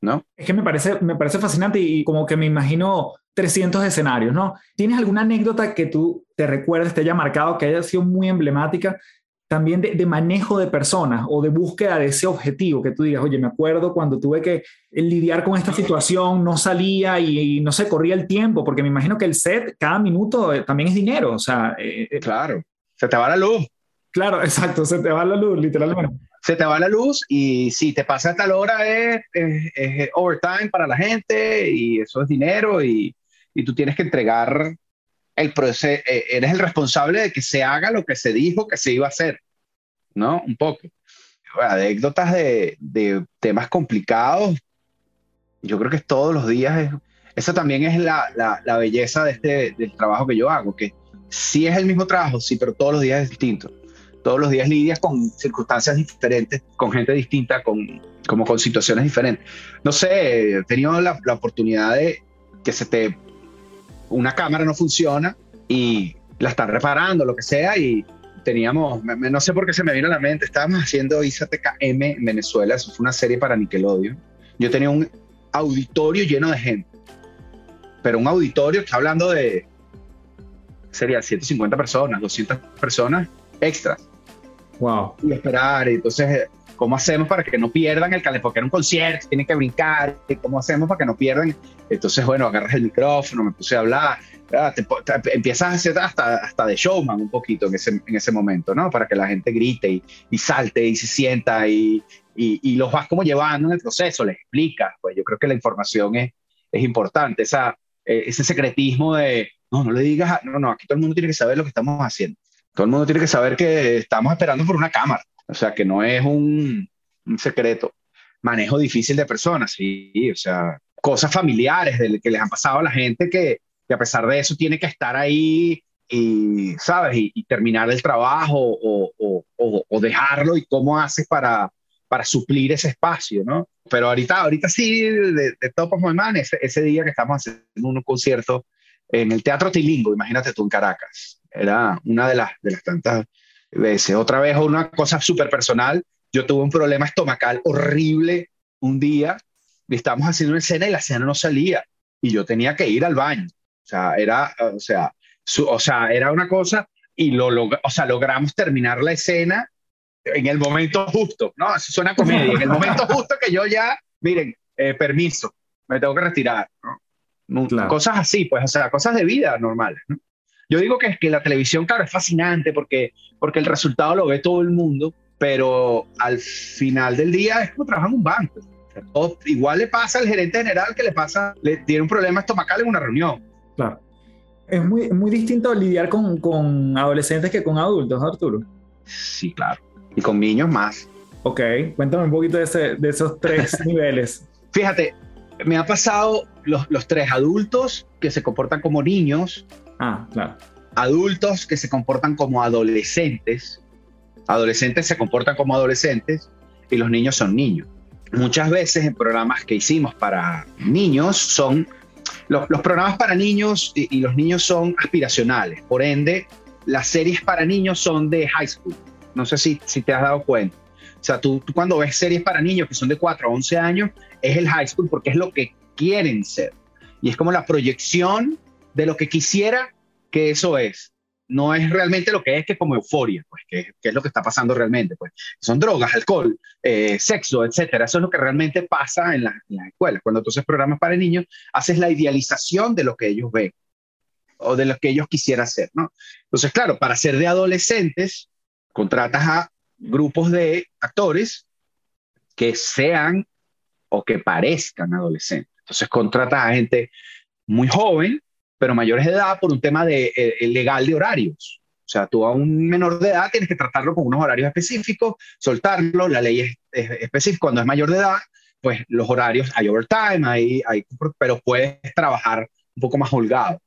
¿No?
Es que me parece, me parece fascinante y como que me imagino 300 escenarios, ¿no? ¿Tienes alguna anécdota que tú te recuerdes, te haya marcado, que haya sido muy emblemática también de, manejo de personas o de búsqueda de ese objetivo, que tú digas, oye, me acuerdo cuando tuve que lidiar con esta situación, no salía y, no se corría el tiempo, porque me imagino que el set, cada minuto eh, también es dinero, o sea...
Eh, eh, claro, se te va la luz.
Claro, exacto, se te va la luz, literalmente.
Se te va la luz y si te pasa tal hora es, es, overtime para la gente y eso es dinero y, y tú tienes que entregar el proceso, eh, eres el responsable de que se haga lo que se dijo que se iba a hacer, ¿no? Un poco. Anécdotas de, de temas complicados, yo creo que todos los días es, eso también es la, la, la, belleza de este, del trabajo que yo hago, que sí es el mismo trabajo, sí, pero todos los días es distinto. Todos los días lidias con circunstancias diferentes, con gente distinta, con, como con situaciones diferentes. No sé, he tenido la, la oportunidad de que se te una cámara no funciona y la están reparando, lo que sea, y teníamos, no sé por qué se me vino a la mente, estábamos haciendo ISATKM en Venezuela, eso fue una serie para Nickelodeon. Yo tenía un auditorio lleno de gente, pero un auditorio, está hablando de, sería 150 personas, 200 personas extras.
Wow.
Y esperar, y entonces ¿cómo hacemos para que no pierdan el calentamiento? Porque era un concierto, tienen que brincar, ¿cómo hacemos para que no pierdan? Entonces, bueno, agarras el micrófono, me puse a hablar, ah, empiezas a hacer hasta, hasta de showman un poquito en ese, en ese momento, ¿no? Para que la gente grite y, salte y se sienta y, y, los vas como llevando en el proceso, les explicas, pues yo creo que la información es, es importante, esa, eh, ese secretismo de, no, no le digas, no, no, aquí todo el mundo tiene que saber lo que estamos haciendo. Todo el mundo tiene que saber que estamos esperando por una cámara. O sea, que no es un, un secreto. Manejo difícil de personas, sí. O sea, cosas familiares de, que les han pasado a la gente que, que a pesar de eso tiene que estar ahí y, ¿sabes? Y, terminar el trabajo o, o, o, dejarlo y cómo haces para, para suplir ese espacio, ¿no? Pero ahorita, ahorita sí, de, de Top of ese, ese, día que estamos haciendo un concierto en el Teatro Tilingo, imagínate tú en Caracas, era una de las, de las tantas veces. Otra vez, una cosa súper personal, yo tuve un problema estomacal horrible un día, y estábamos haciendo una escena y la escena no salía, y yo tenía que ir al baño. O sea, era, o sea, o sea, era una cosa, y lo, o sea, logramos terminar la escena en el momento justo, ¿no? Eso suena comedia, en el momento justo que yo ya, miren, eh, permiso, me tengo que retirar, ¿no? Cosas así, pues, o sea, cosas de vida normales, ¿no? Yo digo que, que la televisión, claro, es fascinante porque, porque el resultado lo ve todo el mundo, pero al final del día es como trabajar en un banco. igual le pasa al gerente general que le pasa, le tiene un problema estomacal en una reunión.
Claro. Es muy, muy distinto lidiar con, con adolescentes que con adultos, Arturo.
Sí, claro. Y con niños más.
Ok, cuéntame un poquito de, ese, de esos tres niveles.
Fíjate, me ha pasado los, los, tres adultos que se comportan como niños
Ah, claro.
Adultos que se comportan como adolescentes, adolescentes se comportan como adolescentes y los niños son niños. Muchas veces en programas que hicimos para niños son, los, programas para niños y, los niños son aspiracionales, por ende las series para niños son de high school. No sé si, si te has dado cuenta. Sea, tú, tú, cuando ves series para niños que son de 4 a 11 años, es el high school porque es lo que quieren ser. Y es como la proyección de lo que quisiera que eso es. No es realmente lo que es que como euforia, pues, que, es lo que está pasando realmente. Pues. Son drogas, alcohol, eh, sexo, etcétera. Eso es lo que realmente pasa en, las escuelas. Cuando tú haces programas para niños, haces la idealización de lo que ellos ven o de lo que ellos quisieran ser, ¿no? Entonces, claro, para ser de adolescentes, contratas a grupos de actores que sean o que parezcan adolescentes. Entonces, contratas a gente muy joven pero mayores de edad por un tema de, eh, eh, legal de horarios. O sea, tú a un menor de edad tienes que tratarlo con unos horarios específicos, soltarlo, la ley es, específica. Cuando es mayor de edad, pues los horarios, hay overtime, hay, hay, pero puedes trabajar un poco más holgado.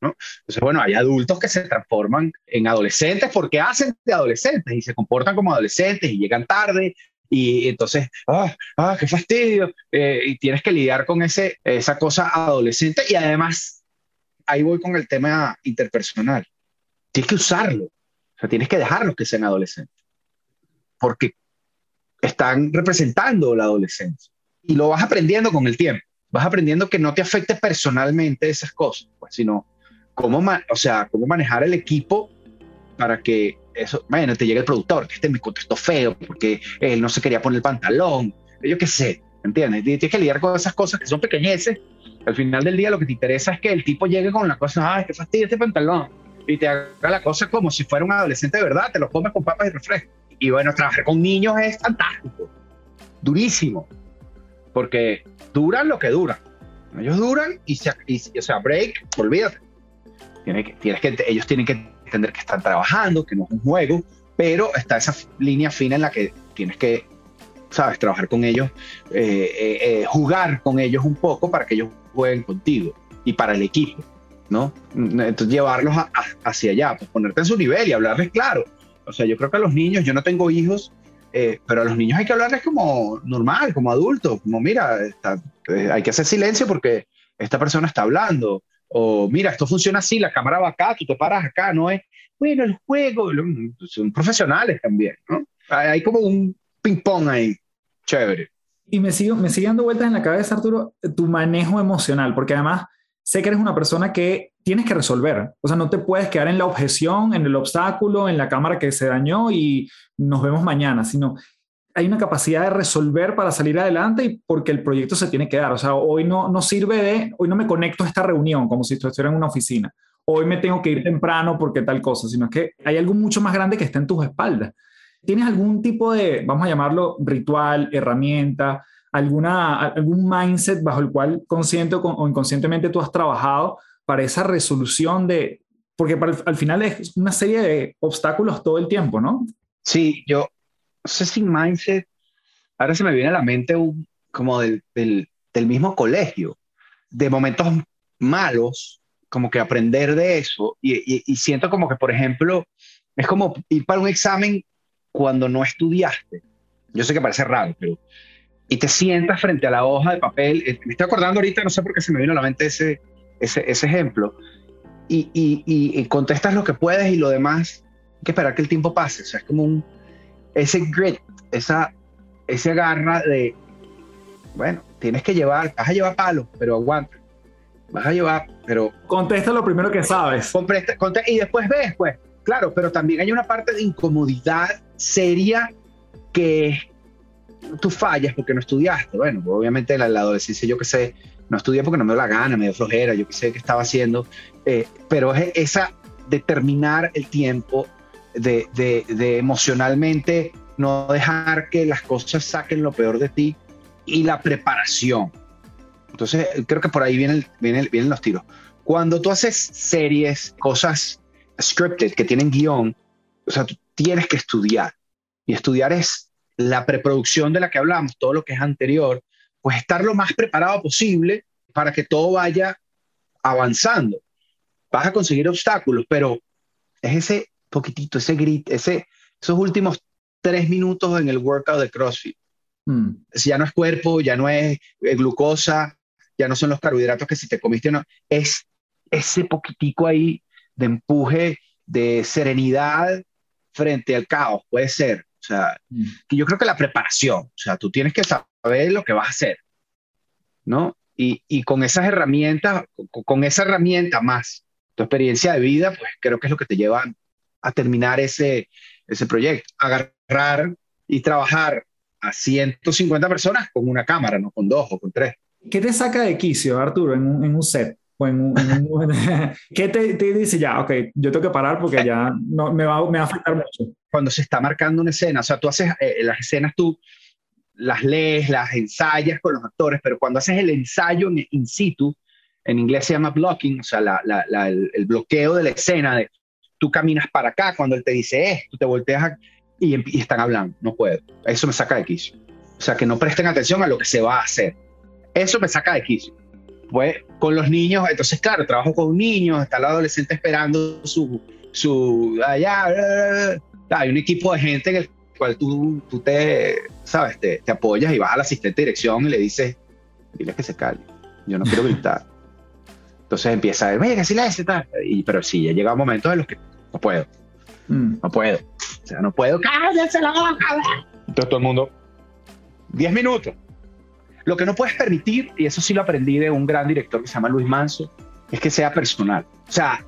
Entonces, bueno, hay adultos que se transforman en adolescentes porque hacen de adolescentes y se comportan como adolescentes y llegan tarde y entonces, ah, ah qué fastidio, eh, y tienes que lidiar con ese, esa cosa adolescente y además ahí voy con el tema interpersonal. Tienes que usarlo. O sea, tienes que dejarlos que sean adolescentes. Porque están representando la adolescencia. Y lo vas aprendiendo con el tiempo. Vas aprendiendo que no te afecte personalmente esas cosas, pues, sino cómo, o sea, cómo manejar el equipo para que eso, bueno, te llegue el productor, que este me contestó feo porque él no se quería poner el pantalón, yo qué sé, ¿entiendes? Tienes que lidiar con esas cosas que son pequeñeces al final del día lo que te interesa es que el tipo llegue con la cosa, ay, qué fastidio este pantalón, y te haga la cosa como si fuera un adolescente de verdad, te lo comes con papas y refresco. Y bueno, trabajar con niños es fantástico, durísimo, porque duran lo que duran. Ellos duran y, se, o sea, break, olvídate. Tienes que, tienes que, ellos tienen que entender que están trabajando, que no es un juego, pero está esa línea fina en la que tienes que, sabes, trabajar con ellos, eh, eh, eh, jugar con ellos un poco para que ellos jueguen contigo y para el equipo, ¿no? Entonces llevarlos hacia allá, pues ponerte en su nivel y hablarles claro. O sea, yo creo que a los niños, yo no tengo hijos, eh, pero a los niños hay que hablarles como normal, como adultos, como mira, eh, hay que hacer silencio porque esta persona está hablando, o mira, esto funciona así, la cámara va acá, tú te paras acá, no es, bueno, el juego, son profesionales también, ¿no? Hay como un ping-pong ahí, chévere.
Y me, sigo, me sigue dando vueltas en la cabeza, Arturo, tu manejo emocional, porque además sé que eres una persona que tienes que resolver. O sea, no te puedes quedar en la objeción, en el obstáculo, en la cámara que se dañó y nos vemos mañana, sino hay una capacidad de resolver para salir adelante y porque el proyecto se tiene que dar. O sea, hoy no, no sirve de, hoy no me conecto a esta reunión como si estuviera en una oficina. Hoy me tengo que ir temprano porque tal cosa, sino que hay algo mucho más grande que está en tus espaldas. ¿Tienes algún tipo de, vamos a llamarlo, ritual, herramienta, alguna, algún mindset bajo el cual consciente o inconscientemente tú has trabajado para esa resolución de, porque al final es una serie de obstáculos todo el tiempo, ¿no?
Sí, yo, no sé si mindset, ahora se me viene a la mente un, como del, del, del mismo colegio, de momentos malos, como que aprender de eso, y, y, siento como que, por ejemplo, es como ir para un examen cuando no estudiaste. Yo sé que parece raro, pero... Y te sientas frente a la hoja de papel. Eh, me estoy acordando ahorita, no sé por qué se me vino a la mente ese, ese, ese ejemplo. Y, y, y, contestas lo que puedes y lo demás, hay que esperar que el tiempo pase. O sea, es como un, ese grit, esa, ese garra de, bueno, tienes que llevar, vas a llevar palo, pero aguanta. Vas a llevar, pero...
Contesta lo primero que sabes.
y después ves, pues, claro, pero también hay una parte de incomodidad seria que tú fallas porque no estudiaste. Bueno, obviamente la, la adolescencia, yo que sé, no estudié porque no me dio la gana, me dio flojera, yo que sé qué estaba haciendo, eh, pero es esa determinar el tiempo de, de, emocionalmente no dejar que las cosas saquen lo peor de ti y la preparación. Entonces, creo que por ahí vienen, vienen, vienen los tiros. Cuando tú haces series, cosas scripted que tienen guion, o sea, tú tienes que estudiar. Y estudiar es la preproducción de la que hablamos, todo lo que es anterior, pues estar lo más preparado posible para que todo vaya avanzando. Vas a conseguir obstáculos, pero es ese poquitito, ese grit, ese, esos últimos tres minutos en el workout de CrossFit. Mm. Ya no es cuerpo, ya no es eh, glucosa, ya no son los carbohidratos que si te comiste no, es ese poquitico ahí de empuje, de serenidad frente al caos, puede ser. O sea, mm. que yo creo que la preparación, o sea, tú tienes que saber lo que vas a hacer, ¿no? Y, y con esas herramientas, con, con, esa herramienta más tu experiencia de vida, pues creo que es lo que te lleva a terminar ese, ese proyecto. Agarrar y trabajar a 150 personas con una cámara, no con dos o con tres.
¿Qué te saca de quicio, Arturo, en un, en un set? O en un, ¿Qué te, te, dice ya, ok, yo tengo que parar porque ya no, me, va, me va a afectar mucho?
Cuando se está marcando una escena, o sea, tú haces eh, las escenas, tú las lees, las ensayas con los actores, pero cuando haces el ensayo in, situ, en inglés se llama blocking, o sea, la, la, el, el, bloqueo de la escena, de tú caminas para acá, cuando él te dice esto, te volteas y, están hablando. No puedo. Eso me saca de quicio. O sea, que no presten atención a lo que se va a hacer. Eso me saca de quicio. Pues con los niños, entonces, claro, trabajo con niños, está el adolescente esperando su. su allá. hay un equipo de gente en el cual tú, tú te, ¿sabes? Te, te apoyas y vas al asistente de dirección y le dices, dile que se calle. Yo no quiero gritar. Entonces empieza a ver, oye, que silencio, tal. Y, pero sí, ya llega momentos en los que no puedo. Mm. No puedo. O sea, no puedo. ¡Cállate la boca! Entonces todo el mundo, 10 minutos. Lo que no puedes permitir, y eso sí lo aprendí de un gran director que se llama Luis Manso, es que sea personal. O sea,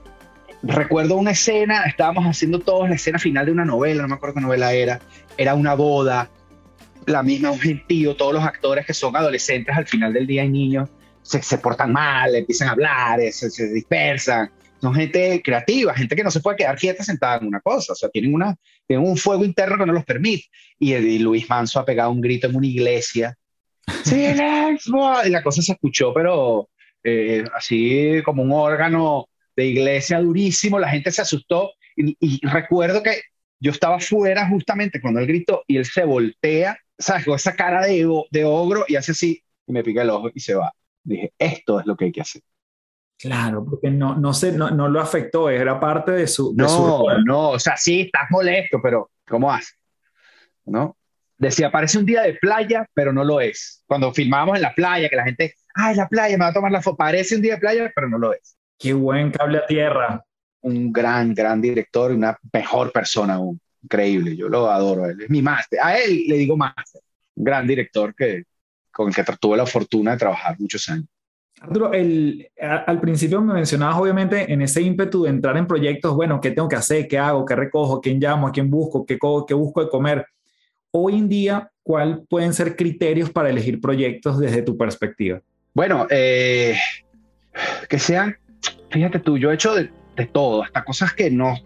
recuerdo una escena, estábamos haciendo todos la escena final de una novela, no me acuerdo qué novela era, era una boda, la misma, un gentío, todos los actores que son adolescentes al final del día hay niños, se, se portan mal, empiezan a hablar, se, se dispersan, son gente creativa, gente que no se puede quedar quieta sentada en una cosa, o sea, tienen, una, tienen un fuego interno que no los permite. Y, Luis Manso ha pegado un grito en una iglesia, ¡Silencio! Y la cosa se escuchó, pero eh, así como un órgano de iglesia durísimo, la gente se asustó y, recuerdo que yo estaba fuera justamente cuando él gritó y él se voltea, ¿sabes? Con esa cara de, de ogro y hace así y me pica el ojo y se va. Dije, esto es lo que hay que hacer.
Claro, porque no, no, sé, no, no lo afectó, era parte de su...
no, no, o sea, sí, estás molesto, pero ¿cómo hace? ¿No? Decía, parece un día de playa, pero no lo es. Cuando filmábamos en la playa, que la gente, ay, la playa, me va a tomar la foto, parece un día de playa, pero no lo es.
Qué buen cable a tierra.
Un gran, gran director y una mejor persona aún. Increíble, yo lo adoro. Él es mi máster. A él le digo máster. Gran director que, con el que tuve la fortuna de trabajar muchos años.
Arturo, el, al principio me mencionabas obviamente en ese ímpetu de entrar en proyectos, bueno, ¿qué tengo que hacer? ¿Qué hago? ¿Qué recojo? ¿Quién llamo? ¿A quién busco? ¿Qué, qué busco de comer? Hoy en día, ¿cuál pueden ser criterios para elegir proyectos desde tu perspectiva?
Bueno, eh, que sean, fíjate tú, yo he hecho de, de, todo, hasta cosas que no,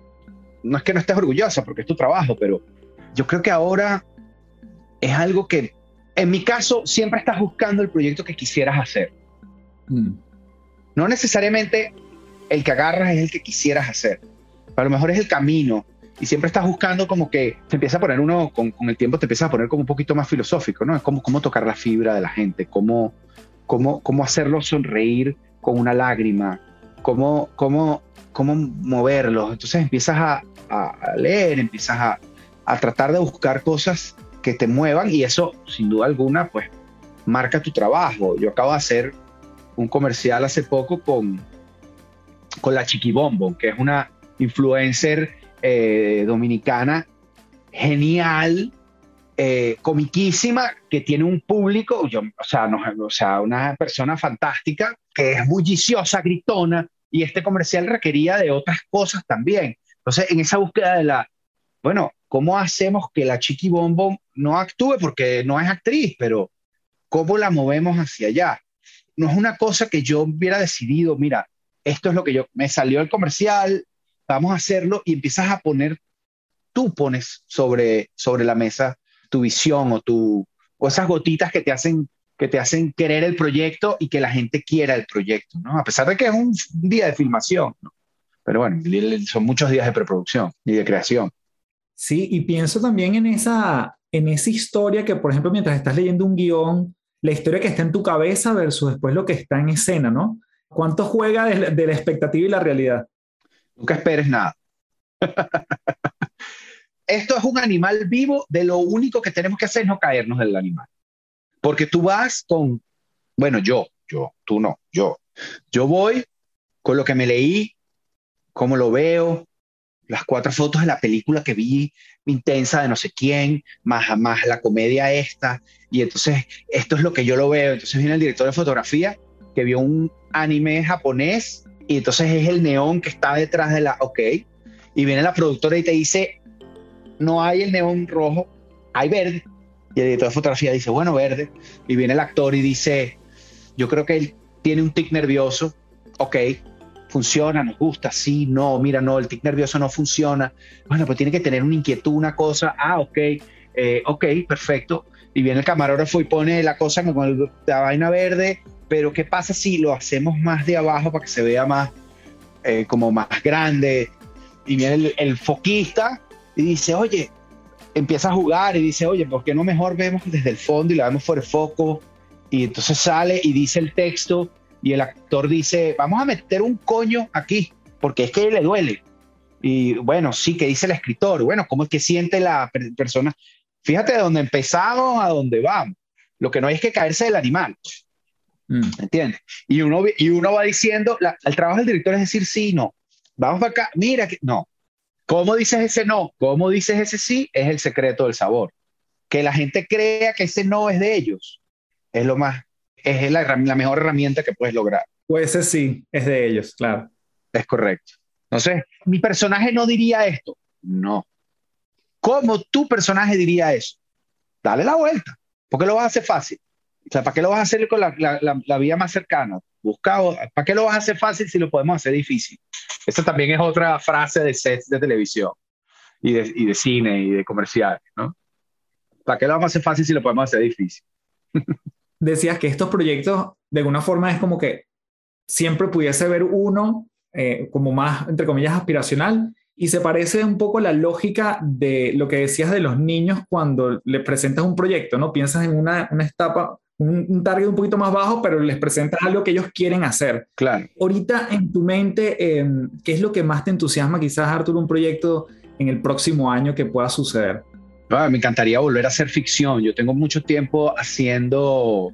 no es que no estés orgullosa porque es tu trabajo, pero yo creo que ahora es algo que, en mi caso, siempre estás buscando el proyecto que quisieras hacer. Mm. No necesariamente el que agarras es el que quisieras hacer, pero a lo mejor es el camino y siempre estás buscando como que se empieza a poner uno, con, el tiempo te empieza a poner como un poquito más filosófico, ¿no? Es como cómo tocar la fibra de la gente, cómo, cómo, cómo hacerlo sonreír con una lágrima, cómo, cómo, cómo moverlos. Entonces empiezas a, a leer, empiezas a, a tratar de buscar cosas que te muevan y eso, sin duda alguna, pues marca tu trabajo. Yo acabo de hacer un comercial hace poco con, con la Chiquibombo, que es una influencer eh, dominicana genial, eh, comiquísima, que tiene un público, yo, o, sea, no, o una persona fantástica, que es bulliciosa, gritona, y este comercial requería de otras cosas también. Entonces, en esa búsqueda de la, bueno, ¿cómo hacemos que la Chiqui Bombo no actúe? Porque no es actriz, pero ¿cómo la movemos hacia allá? No es una cosa que yo hubiera decidido, mira, esto es lo que yo, me salió el comercial, vamos a hacerlo y empiezas a poner, tú pones sobre, sobre la mesa tu visión o, tu, o esas gotitas que te hacen que te hacen querer el proyecto y que la gente quiera el proyecto, ¿no? A pesar de que es un día de filmación, ¿no? Pero bueno, son muchos días de preproducción y de creación.
Sí, y pienso también en esa, en esa historia que, por ejemplo, mientras estás leyendo un guion, la historia que está en tu cabeza versus después lo que está en escena, ¿no? ¿Cuánto juega de, de la expectativa y la realidad?
Nunca esperes nada. Esto es un animal vivo, de lo único que tenemos que hacer es no caernos del animal. Porque tú vas con, bueno, yo, yo, tú no, yo. Yo voy con lo que me leí, cómo lo veo, las cuatro fotos de la película que vi intensa de no sé quién, más, más la comedia esta, y entonces esto es lo que yo lo veo. Entonces viene el director de fotografía que vio un anime japonés y entonces es el neón que está detrás de la, ok, y viene la productora y te dice, no hay el neón rojo, hay verde. Y el director de fotografía dice, bueno, verde. Y viene el actor y dice, yo creo que él tiene un tic nervioso, ok, funciona, nos gusta, sí, no, mira, no, el tic nervioso no funciona. Bueno, pues tiene que tener una inquietud, una cosa, ah, ok, eh, ok, perfecto. Y viene el camarógrafo y pone la cosa con la vaina verde pero ¿qué pasa si lo hacemos más de abajo para que se vea más, eh, como más grande? Y viene el, foquista y dice, oye, empieza a jugar y dice, oye, ¿por qué no mejor vemos desde el fondo y la vemos fuera de foco? Y entonces sale y dice el texto y el actor dice, vamos a meter un coño aquí, porque es que le duele. Y bueno, sí, que dice el escritor, bueno, ¿cómo es que siente la persona? Fíjate de dónde empezamos a dónde vamos. Lo que no hay es que caerse del animal. Mm. ¿Entiendes? Y uno, y uno va diciendo, el trabajo del director es decir sí, no. Vamos para acá, mira, que, no. ¿Cómo dices ese no? ¿Cómo dices ese sí? Es el secreto del sabor. Que la gente crea que ese no es de ellos. Es lo más, es la, la mejor herramienta que puedes lograr.
Pues ese sí, es de ellos, claro.
Es correcto. Entonces, mi personaje no diría esto. No. ¿Cómo tu personaje diría eso? Dale la vuelta. Porque lo vas a hacer fácil. O sea, ¿para qué lo vas a hacer con la, la, vía más cercana? Busca, ¿para qué lo vas a hacer fácil si lo podemos hacer difícil? Esa también es otra frase de sets de televisión y de, y de cine y de comerciales, ¿no? ¿Para qué lo vamos a hacer fácil si lo podemos hacer difícil?
Decías que estos proyectos, de alguna forma, es como que siempre pudiese ver uno eh, como más, entre comillas, aspiracional y se parece un poco a la lógica de lo que decías de los niños cuando les presentas un proyecto, ¿no? Piensas en una, una etapa, un, target un poquito más bajo, pero les presentas algo que ellos quieren hacer.
Claro.
Ahorita en tu mente, em, ¿qué es lo que más te entusiasma quizás, Arturo, un proyecto en el próximo año que pueda suceder?
Ah, me encantaría volver a hacer ficción. Yo tengo mucho tiempo haciendo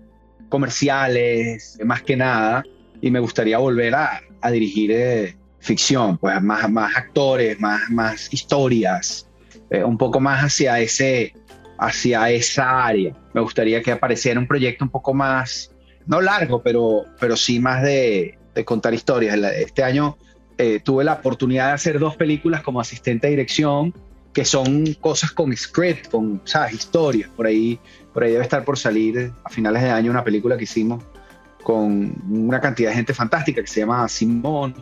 comerciales, más que nada, y me gustaría volver a, a dirigir eh, ficción, pues más, más actores, más, más historias, eh, un poco más hacia ese hacia esa área. Me gustaría que apareciera un proyecto un poco más, no largo, pero, pero sí más de, contar historias. Este año eh, tuve la oportunidad de hacer dos películas como asistente de dirección que son cosas con script, con, ¿sabes? Historias. Por ahí, por ahí debe estar por salir a finales de año una película que hicimos con una cantidad de gente fantástica que se llama Simón,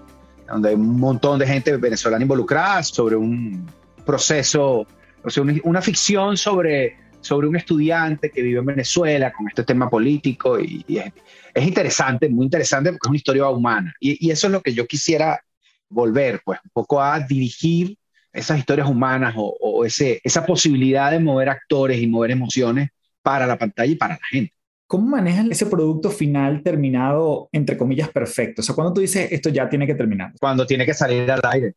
donde hay un montón de gente venezolana involucrada sobre un proceso, o sea, una, ficción sobre, sobre un estudiante que vive en Venezuela con este tema político y, es, interesante, muy interesante porque es una historia humana y, y, eso es lo que yo quisiera volver, pues un poco a dirigir esas historias humanas o, o ese, esa posibilidad de mover actores y mover emociones para la pantalla y para la gente.
¿Cómo manejas ese producto final terminado, entre comillas, perfecto? O sea, cuando tú dices esto ya tiene que terminar.
Cuando tiene que salir al aire.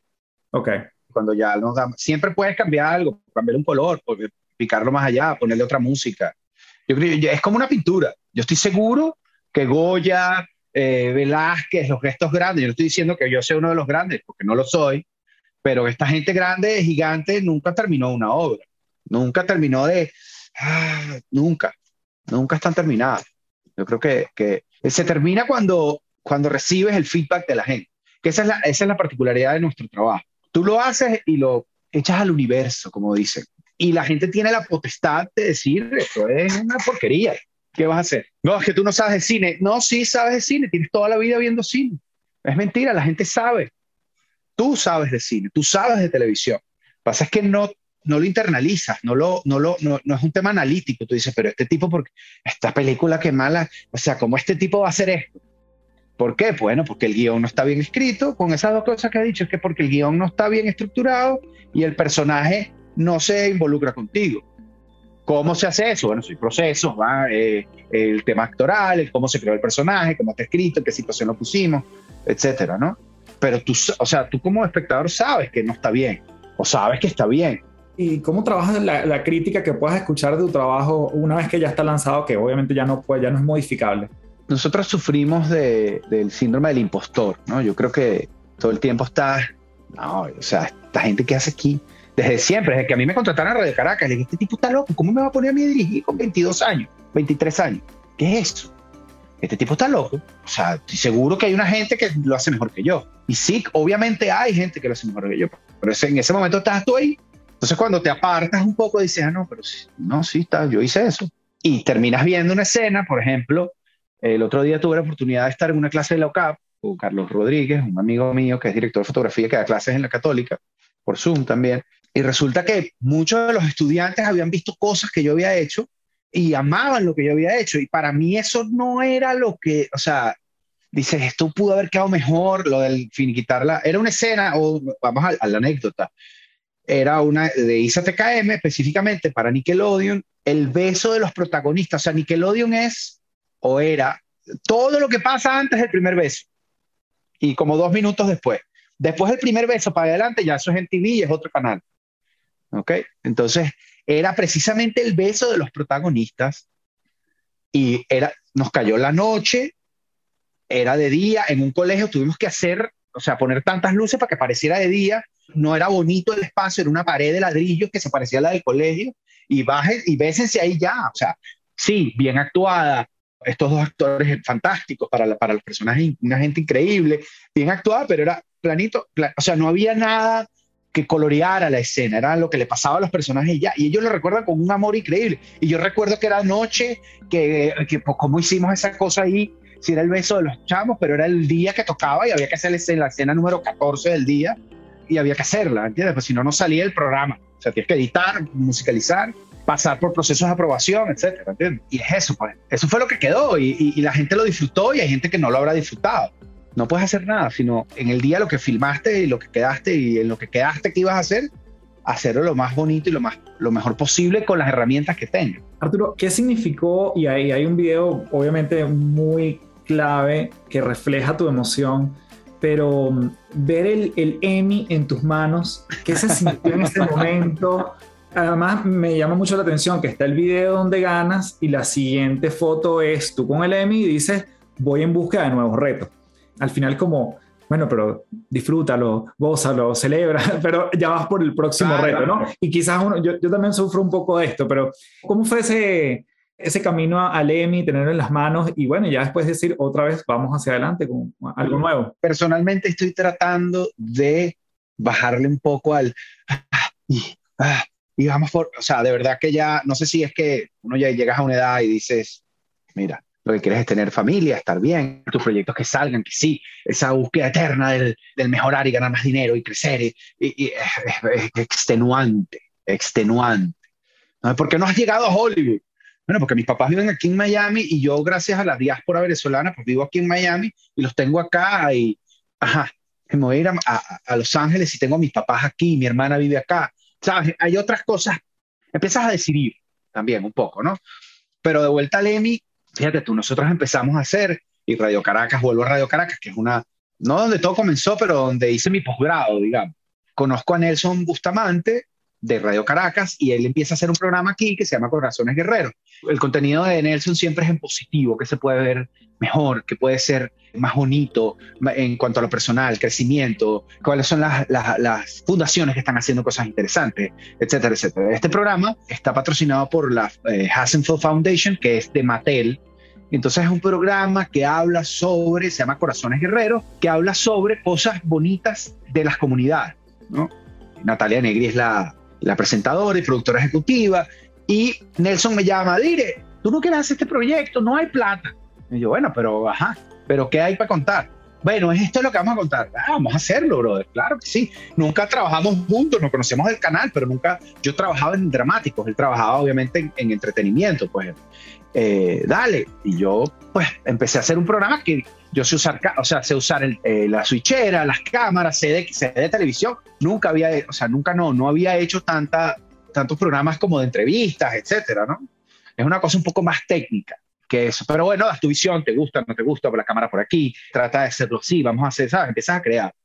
Ok.
Cuando ya nos da... Siempre puedes cambiar algo, cambiar un color, picarlo más allá, ponerle otra música. Yo creo es como una pintura. Yo estoy seguro que Goya, eh, Velázquez, los gestos grandes, yo no estoy diciendo que yo sea uno de los grandes, porque no lo soy, pero esta gente grande, gigante, nunca terminó una obra. Nunca terminó de... Ah, nunca nunca están terminadas. Yo creo que, que se termina cuando, cuando recibes el feedback de la gente, que esa es la, esa es la particularidad de nuestro trabajo. Tú lo haces y lo echas al universo, como dicen, y la gente tiene la potestad de decir, esto es una porquería, ¿qué vas a hacer? No, es que tú no sabes de cine. No, sí sabes de cine, tienes toda la vida viendo cine. Es mentira, la gente sabe. Tú sabes de cine, tú sabes de televisión. Pasa es que no no lo internalizas, no, lo, no, lo, no, es un tema analítico. Tú dices, pero este tipo, porque esta película que mala, o sea, ¿cómo este tipo va a hacer esto? ¿Por qué? Bueno, porque el guion no está bien escrito, con esas dos cosas que he dicho, es que porque el guion no está bien estructurado y el personaje no se involucra contigo. ¿Cómo se hace eso? Bueno, son procesos. Eh, el tema actoral, cómo se creó el personaje, cómo está escrito, qué situación lo pusimos, etcétera, ¿no? Pero tú, o sea, tú como espectador sabes que no está bien, o sabes que está bien, ¿Y cómo trabajas la, la, crítica que puedas escuchar de tu trabajo una vez que ya está lanzado, que obviamente ya no, puede, ya no es modificable? Nosotros sufrimos de, del síndrome del impostor, ¿no? Yo creo que todo el tiempo está, no, o sea, esta gente que hace aquí, desde siempre, desde que a mí me contrataron a Radio Caracas, le dije, este tipo está loco, ¿cómo me va a poner a mí a dirigir con 22 años, 23 años? ¿Qué es eso? Este tipo está loco. O sea, estoy seguro que hay una gente que lo hace mejor que yo. Y sí, obviamente hay gente que lo hace mejor que yo. Pero en ese momento estás tú ahí entonces cuando te apartas un poco dices, ah, no, pero sí, no, sí, está, yo hice eso. Y terminas viendo una escena, por ejemplo, el otro día tuve la oportunidad de estar en una clase de la OCAP con Carlos Rodríguez, un amigo mío que es director de fotografía que da clases en la Católica, por Zoom también. Y resulta que muchos de los estudiantes habían visto cosas que yo había hecho y amaban lo que yo había hecho. Y para mí eso no era lo que, o sea, dices, esto pudo haber quedado mejor, lo del finiquitarla. Era una escena, o vamos a la anécdota era una de Isa TKM, específicamente para Nickelodeon, el beso de los protagonistas. O sea, Nickelodeon es o era todo lo que pasa antes del primer beso y como dos minutos después. Después del primer beso para adelante, ya eso es en TV y es otro canal. ¿Ok? Entonces, era precisamente el beso de los protagonistas y era, nos cayó la noche, era de día, en un colegio tuvimos que hacer, o sea, poner tantas luces para que pareciera de día no era bonito el espacio, era una pared de ladrillo que se parecía a la del colegio, y bajen y bésense ahí ya, o sea, sí, bien actuada, estos dos actores fantásticos para, para los personajes, una gente increíble, bien actuada, pero era planito, o sea, no había nada que coloreara la escena, era lo que le pasaba a los personajes y ya, y ellos lo recuerdan con un amor increíble, y yo recuerdo que era noche, que, que pues, cómo hicimos esa cosa ahí, si era el beso de los chamos, pero era el día que tocaba y había que hacer la escena, la escena número 14 del día, y había que hacerla, ¿entiendes? Pues si no, no salía el programa. O sea, tienes que editar, musicalizar, pasar por procesos de aprobación, etcétera, ¿entiendes? Y es eso, pues. Eso fue lo que quedó y, y, la gente lo disfrutó y hay gente que no lo habrá disfrutado. No puedes hacer nada, sino en el día lo que filmaste y lo que quedaste y en lo que quedaste que ibas a hacer, hacerlo lo más bonito y lo, más, lo mejor posible con las herramientas que tengas. Arturo, ¿qué significó? Y ahí hay un video obviamente muy clave que refleja tu emoción pero mm, ver el, el Emmy en tus manos, ¿qué se sintió en ese momento? Además, me llama mucho la atención que está el video donde ganas y la siguiente foto es tú con el Emmy y dices, voy en busca de nuevos retos. Al final como, bueno, pero disfrútalo, gózalo, celebra, pero ya vas por el próximo reto, ¿no? Y quizás uno, yo, yo también sufro un poco de esto, pero ¿cómo fue ese, ese camino al EMI, tenerlo en las manos y bueno, ya después decir otra vez vamos hacia adelante con algo nuevo. Personalmente estoy tratando de bajarle un poco al ah, y vamos por, o sea, de verdad que ya, no sé si es que uno ya llegas a una edad y dices, mira, lo que quieres es tener familia, estar bien, tus proyectos que salgan, que sí, esa búsqueda eterna del, del mejorar y ganar más dinero y crecer, y, y, es, extenuante, extenuante. ¿No? ¿Por qué no has llegado a Hollywood? Bueno, porque mis papás viven aquí en Miami y yo, gracias a la diáspora venezolana, pues vivo aquí en Miami y los tengo acá y, ajá, me voy a ir a, a, Los Ángeles y tengo a mis papás aquí, mi hermana vive acá. ¿Sabes? Hay otras cosas. Empiezas a decidir también un poco, ¿no? Pero de vuelta al EMI, fíjate tú, nosotros empezamos a hacer, y Radio Caracas, vuelvo a Radio Caracas, que es una, no donde todo comenzó, pero donde hice mi posgrado, digamos. Conozco a Nelson Bustamante de Radio Caracas y él empieza a hacer un programa aquí que se llama Corazones Guerreros. El contenido de Nelson siempre es en positivo, que se puede ver mejor, que puede ser más bonito en cuanto a lo personal, crecimiento, cuáles son las, las, fundaciones que están haciendo cosas interesantes, etcétera, etcétera. Este programa está patrocinado por la eh, Hassenfeld Foundation, que es de Mattel. Entonces es un programa que habla sobre, se llama Corazones Guerreros, que habla sobre cosas bonitas de las comunidades. ¿no? Natalia Negri es la, la presentadora y productora ejecutiva, y Nelson me llama, dire, tú no quieres hacer este proyecto, no hay plata. Y yo, bueno, pero, ajá, pero ¿qué hay para contar? Bueno, esto es lo que vamos a contar. Ah, vamos a hacerlo, brother. Claro que sí. Nunca trabajamos juntos, nos conocemos del canal, pero nunca. Yo trabajaba en dramáticos, él trabajaba obviamente en, entretenimiento, pues. Eh, dale. Y yo, pues, empecé a hacer un programa que yo sé usar, o sea, sé usar eh, la switchera, las cámaras, sé de, sé de, televisión. Nunca había, o sea, nunca no, no había hecho tanta, tantos programas como de entrevistas, etcétera, ¿no? Es una cosa un poco más técnica que eso. Pero bueno, das tu visión, te gusta, no te gusta, por la cámara por aquí, trata de hacerlo así, vamos a hacer, ¿sabes? Empiezas a crear.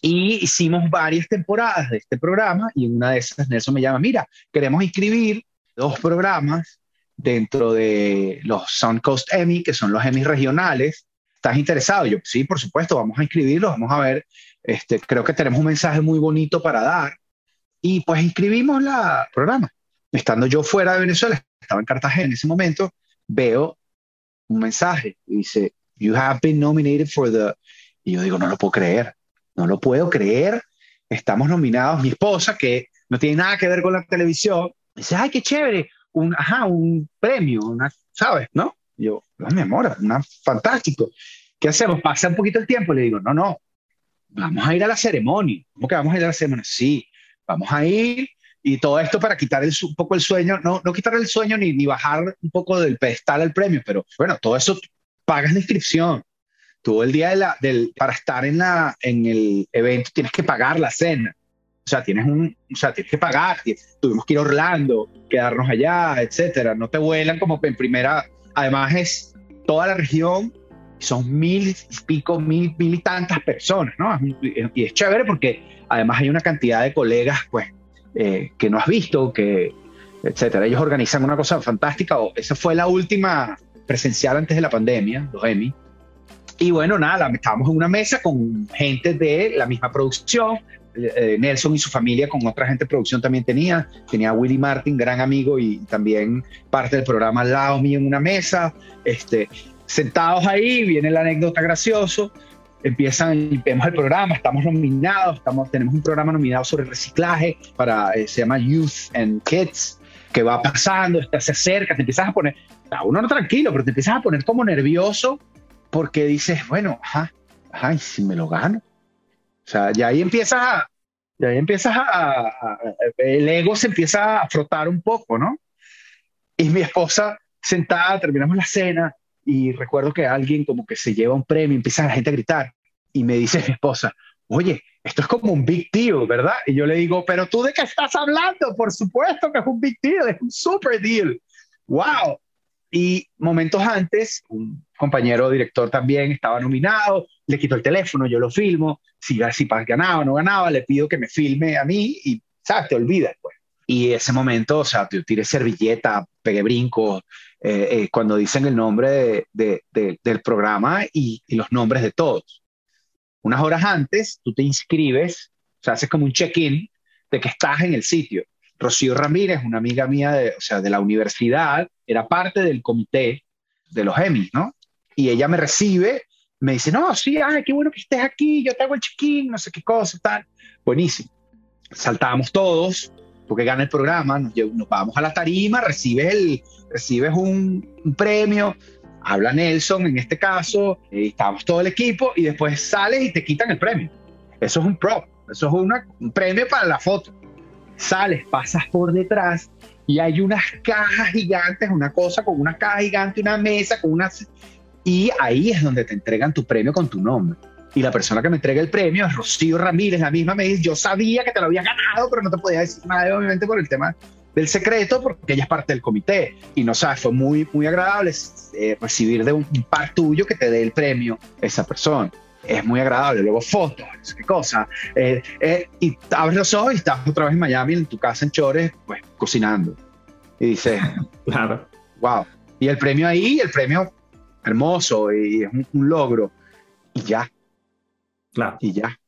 Y hicimos varias temporadas de este programa y una de esas Nelson me llama, mira, queremos inscribir dos programas dentro de los Sound Coast Emmy, que son los Emmy regionales. ¿Estás interesado? Yo, sí, por supuesto, vamos a inscribirlos, vamos a ver. Este, creo que tenemos un mensaje muy bonito para dar. Y pues inscribimos la programa. Estando yo fuera de Venezuela, estaba en Cartagena en ese momento, veo un mensaje dice, You have been nominated for the... Y yo digo, no lo puedo creer, no lo puedo creer. Estamos nominados, mi esposa, que no tiene nada que ver con la televisión, dice, ay, qué chévere, un, ajá, un premio, una, ¿sabes? ¿No? Y yo, no, mi amor, una, fantástico. ¿Qué hacemos? Pasa un poquito el tiempo. Le digo, no, no, vamos a ir a la ceremonia. ¿Cómo que vamos a ir a la ceremonia? Sí, vamos a ir y todo esto para quitar un poco el sueño, no, no quitar el sueño ni, ni bajar un poco del pedestal al premio, pero bueno, todo eso pagas la inscripción. Tú el día de la, del, para estar en, la, en el evento tienes que pagar la cena. O sea, tienes un, o sea, tienes que pagar. Tuvimos que ir a Orlando, quedarnos allá, etcétera. No te vuelan como en primera. Además es toda la región, son mil y pico, mil, mil y tantas personas, ¿no? Y es chévere porque además hay una cantidad de colegas, pues, eh, que no has visto, que, etcétera. Ellos organizan una cosa fantástica. esa fue la última presencial antes de la pandemia, los Emmy. Y bueno, nada, estábamos en una mesa con gente de la misma producción. Eh, Nelson y su familia con otra gente de producción también tenía. Tenía a Willy Martin, gran amigo y también parte del programa al lado mío en una mesa. Este, sentados ahí, viene la anécdota gracioso empiezan, vemos el programa, estamos nominados, estamos, tenemos un programa nominado sobre reciclaje para, eh, se llama Youth and Kids, que va pasando, se acerca, te empiezas a poner, uno no tranquilo, pero te empiezas a poner como nervioso porque dices, bueno, ajá, ajá, ¿y si me lo gano? O sea, ya ahí empiezas a, ya ahí empiezas a, el ego se empieza a frotar un poco, ¿no? Y mi esposa sentada, terminamos la cena, y recuerdo que alguien como que se lleva un premio, empieza la gente a gritar y me dice mi esposa, oye, esto es como un big deal, ¿verdad? Y yo le digo, pero tú de qué estás hablando? Por supuesto que es un big deal, es un super deal. ¡Wow! Y momentos antes, un compañero director también estaba nominado, le quito el teléfono, yo lo filmo, si, si ganaba o no ganaba, le pido que me filme a mí y, ¿sabes? Te olvidas, pues. Y ese momento, o sea, yo tiré servilleta, pegué brincos, eh, eh, cuando dicen el nombre de, del programa y, los nombres de todos. Unas horas antes, tú te inscribes, o sea, haces como un check-in de que estás en el sitio. Rocío Ramírez, una amiga mía de, o sea, de la universidad, era parte del comité de los Emmys, ¿no? Y ella me recibe, me dice, no, sí, ay, qué bueno que estés aquí, yo te hago el check-in, no sé qué cosa, tal. Buenísimo. Saltábamos todos, porque gana el programa, nos, vamos a la tarima, recibes, el, recibes un, premio, habla Nelson en este caso, y estamos todo el equipo y después sales y te quitan el premio. Eso es un prop, eso es un premio para la foto. Sales, pasas por detrás y hay unas cajas gigantes, una cosa con una caja gigante, una mesa con unas... Y ahí es donde te entregan tu premio con tu nombre. Y la persona que me entrega el premio es Rocío Ramírez, la misma me dice, yo sabía que te lo había ganado, pero no te podía decir nada, obviamente por el tema del secreto, porque ella es parte del comité. Y no sabes, fue muy, muy agradable eh, recibir de un, par tuyo que te dé el premio esa persona es muy agradable. Luego fotos, qué cosa. Eh, eh, y abres los ojos y estás otra vez en Miami, en tu casa en Chores, pues cocinando. Y dices,
claro.
Wow. Y el premio ahí, el premio hermoso y es un, logro. Y ya.
Claro.
Y ya.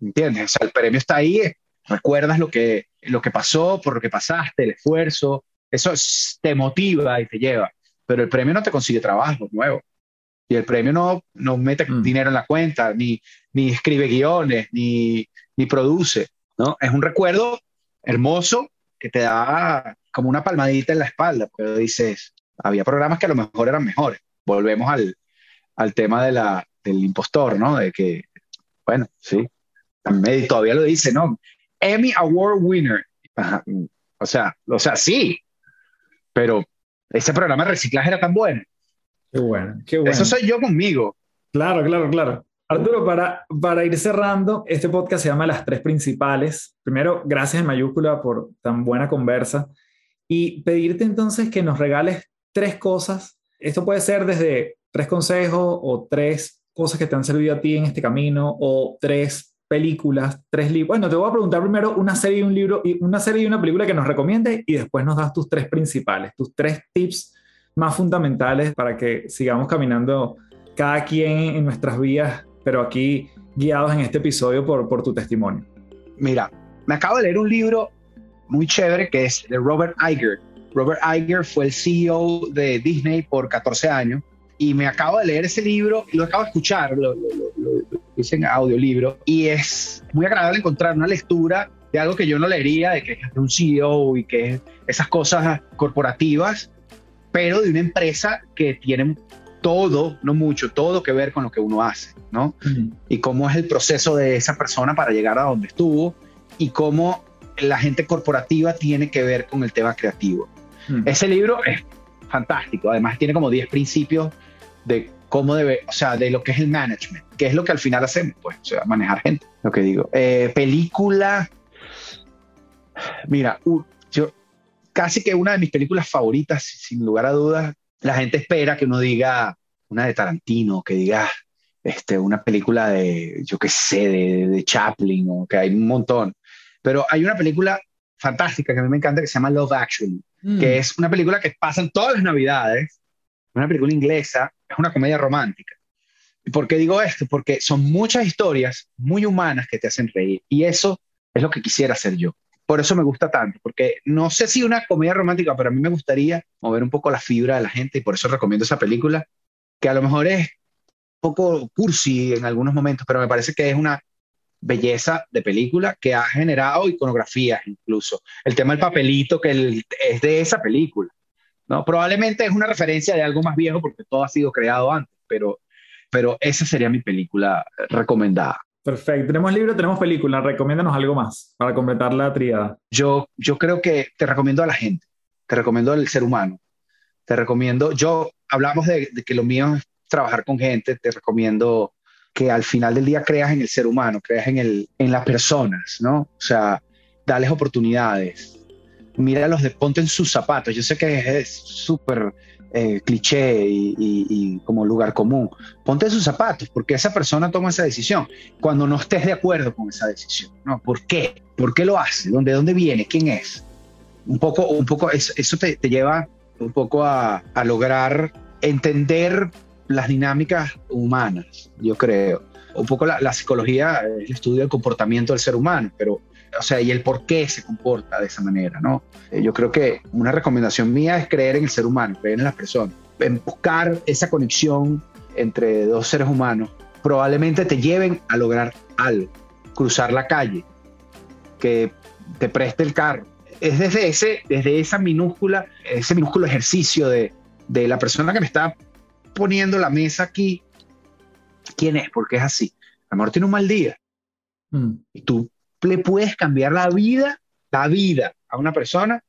¿Entiendes? O sea, el premio está ahí, recuerdas lo que, lo que pasó, por lo que pasaste, el esfuerzo. Eso te motiva y te lleva. Pero el premio no te consigue trabajo nuevo y el premio no, no mete mm. dinero en la cuenta, ni, ni escribe guiones, ni, ni produce, ¿no? Es un recuerdo hermoso que te da como una palmadita en la espalda, pero dices, había programas que a lo mejor eran mejores. Volvemos al, al tema de la, del impostor, ¿no? De que, bueno, sí, todavía lo dice, ¿no? Emmy Award winner. O sea, o sea, sí, pero ese programa de reciclaje era tan bueno
Qué bueno, qué bueno.
Eso soy yo conmigo.
Claro, claro, claro. Arturo, para, para ir cerrando, este podcast se llama Las Tres Principales. Primero, gracias en mayúscula por tan buena conversa. Y pedirte entonces que nos regales tres cosas. Esto puede ser desde tres consejos o tres cosas que te han servido a ti en este camino o tres películas, tres libros. Bueno, te voy a preguntar primero una serie y un libro, y una serie y una película que nos recomiendes y después nos das tus tres principales, tus tres tips más fundamentales para que sigamos caminando cada quien en nuestras vías, pero aquí guiados en este episodio por, por tu testimonio.
Mira, me acabo de leer un libro muy chévere que es de Robert Iger. Robert Iger fue el CEO de Disney por 14 años y me acabo de leer ese libro y lo acabo de escuchar, lo, lo, lo, hice en audiolibro y es muy agradable encontrar una lectura de algo que yo no leería, de que es un CEO y que esas cosas corporativas pero de una empresa que tiene todo, no mucho, todo que ver con lo que uno hace, ¿no? Y cómo es el proceso de esa persona para llegar a donde estuvo y cómo la gente corporativa tiene que ver con el tema creativo. Ese libro es fantástico, además tiene como 10 principios de cómo debe, o sea, de lo que es el management, que es lo que al final hacemos, pues, o sea, manejar gente, lo que digo. Eh, película, mira, casi que una de mis películas favoritas, sin lugar a dudas. La gente espera que uno diga una de Tarantino, que diga este, una película de, yo qué sé, de, Chaplin, o que hay un montón. Pero hay una película fantástica que a mí me encanta que se llama Love Actually, que mm. es una película que pasa en todas las navidades, una película inglesa, es una comedia romántica. ¿Y por qué digo esto? Porque son muchas historias muy humanas que te hacen reír y eso es lo que quisiera hacer yo por eso me gusta tanto, porque no sé si una comedia romántica, pero a mí me gustaría mover un poco la fibra de la gente y por eso recomiendo esa película, que a lo mejor es un poco cursi en algunos momentos, pero me parece que es una belleza de película que ha generado iconografías incluso. El tema del papelito que es de esa película. ¿no? Probablemente es una referencia de algo más viejo porque todo ha sido creado antes, pero, pero esa sería mi película recomendada.
Perfecto. Tenemos libro, tenemos película. Recomiéndanos algo más para completar la triada.
Yo, yo creo que te recomiendo a la gente, te recomiendo al ser humano, te recomiendo, yo hablamos de, que lo mío es trabajar con gente, te recomiendo que al final del día creas en el ser humano, creas en, el, en las personas, ¿no? O sea, dales oportunidades. Mira los de ponte en sus zapatos. Yo sé que es súper eh, cliché y, como lugar común. Ponte sus zapatos, porque esa persona toma esa decisión. Cuando no estés de acuerdo con esa decisión, ¿no? ¿Por qué? ¿Por qué lo hace? ¿Dónde, dónde viene? ¿Quién es? Un poco, un poco eso, te, lleva un poco a, lograr entender las dinámicas humanas, yo creo. Un poco la, la psicología, el estudio del comportamiento del ser humano, pero o sea, y el por qué se comporta de esa manera, ¿no? Eh, yo creo que una recomendación mía es creer en el ser humano, creer en las personas, en buscar esa conexión entre dos seres humanos, probablemente te lleven a lograr algo, cruzar la calle, que te preste el carro, es desde, ese, desde esa minúscula, ese minúsculo ejercicio de, de la persona que me está poniendo la mesa aquí, quién es, porque es así. A lo mejor tiene un mal día. Mm. Y tú le puedes cambiar la vida, la vida a una persona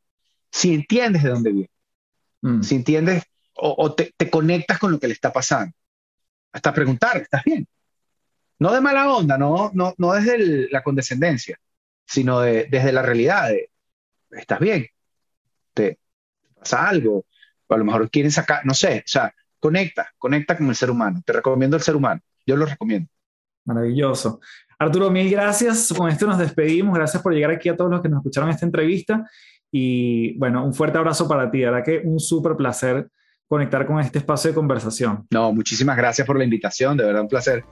si entiendes de dónde viene. Mm. Si entiendes o, te, conectas con lo que le está pasando. Hasta preguntar, ¿estás bien? No de mala onda, no, no, no desde la condescendencia, sino desde la realidad. ¿Estás bien? ¿Te pasa algo? O a lo mejor quieren sacar, no sé, o sea, conecta, conecta con el ser humano. Te recomiendo el ser humano. Yo lo recomiendo.
Maravilloso. Arturo, mil gracias. Con esto nos despedimos. Gracias por llegar aquí a todos los que nos escucharon esta entrevista. Y bueno, un fuerte abrazo para ti. Ahora que un súper placer conectar con este espacio de conversación.
No, muchísimas gracias por la invitación. De verdad, un placer.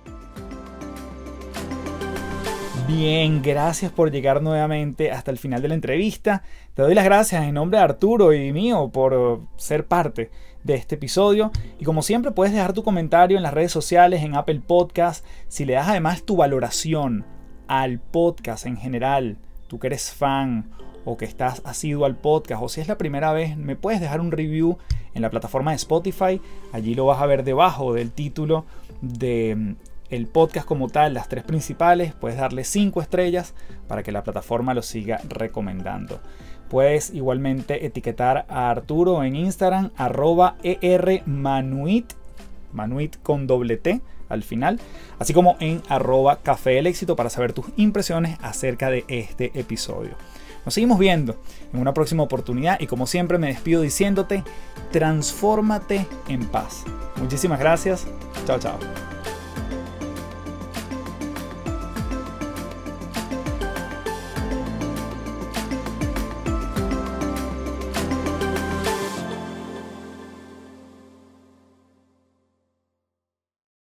Bien, gracias por llegar nuevamente hasta el final de la entrevista. Te doy las gracias en nombre de Arturo y mío por ser parte de este episodio. Y como siempre puedes dejar tu comentario en las redes sociales, en Apple Podcast. Si le das además tu valoración al podcast en general, tú que eres fan o que estás asiduo al podcast o si es la primera vez, me puedes dejar un review en la plataforma de Spotify. Allí lo vas a ver debajo del título de el podcast como tal, las tres principales, puedes darle cinco estrellas para que la plataforma lo siga recomendando. Puedes igualmente etiquetar a Arturo en Instagram, arroba ermanuit, manuit con doble T al final, así como en arroba café éxito para saber tus impresiones acerca de este episodio. Nos seguimos viendo en una próxima oportunidad y como siempre me despido diciéndote, transfórmate en paz. Muchísimas gracias. Chao, chao.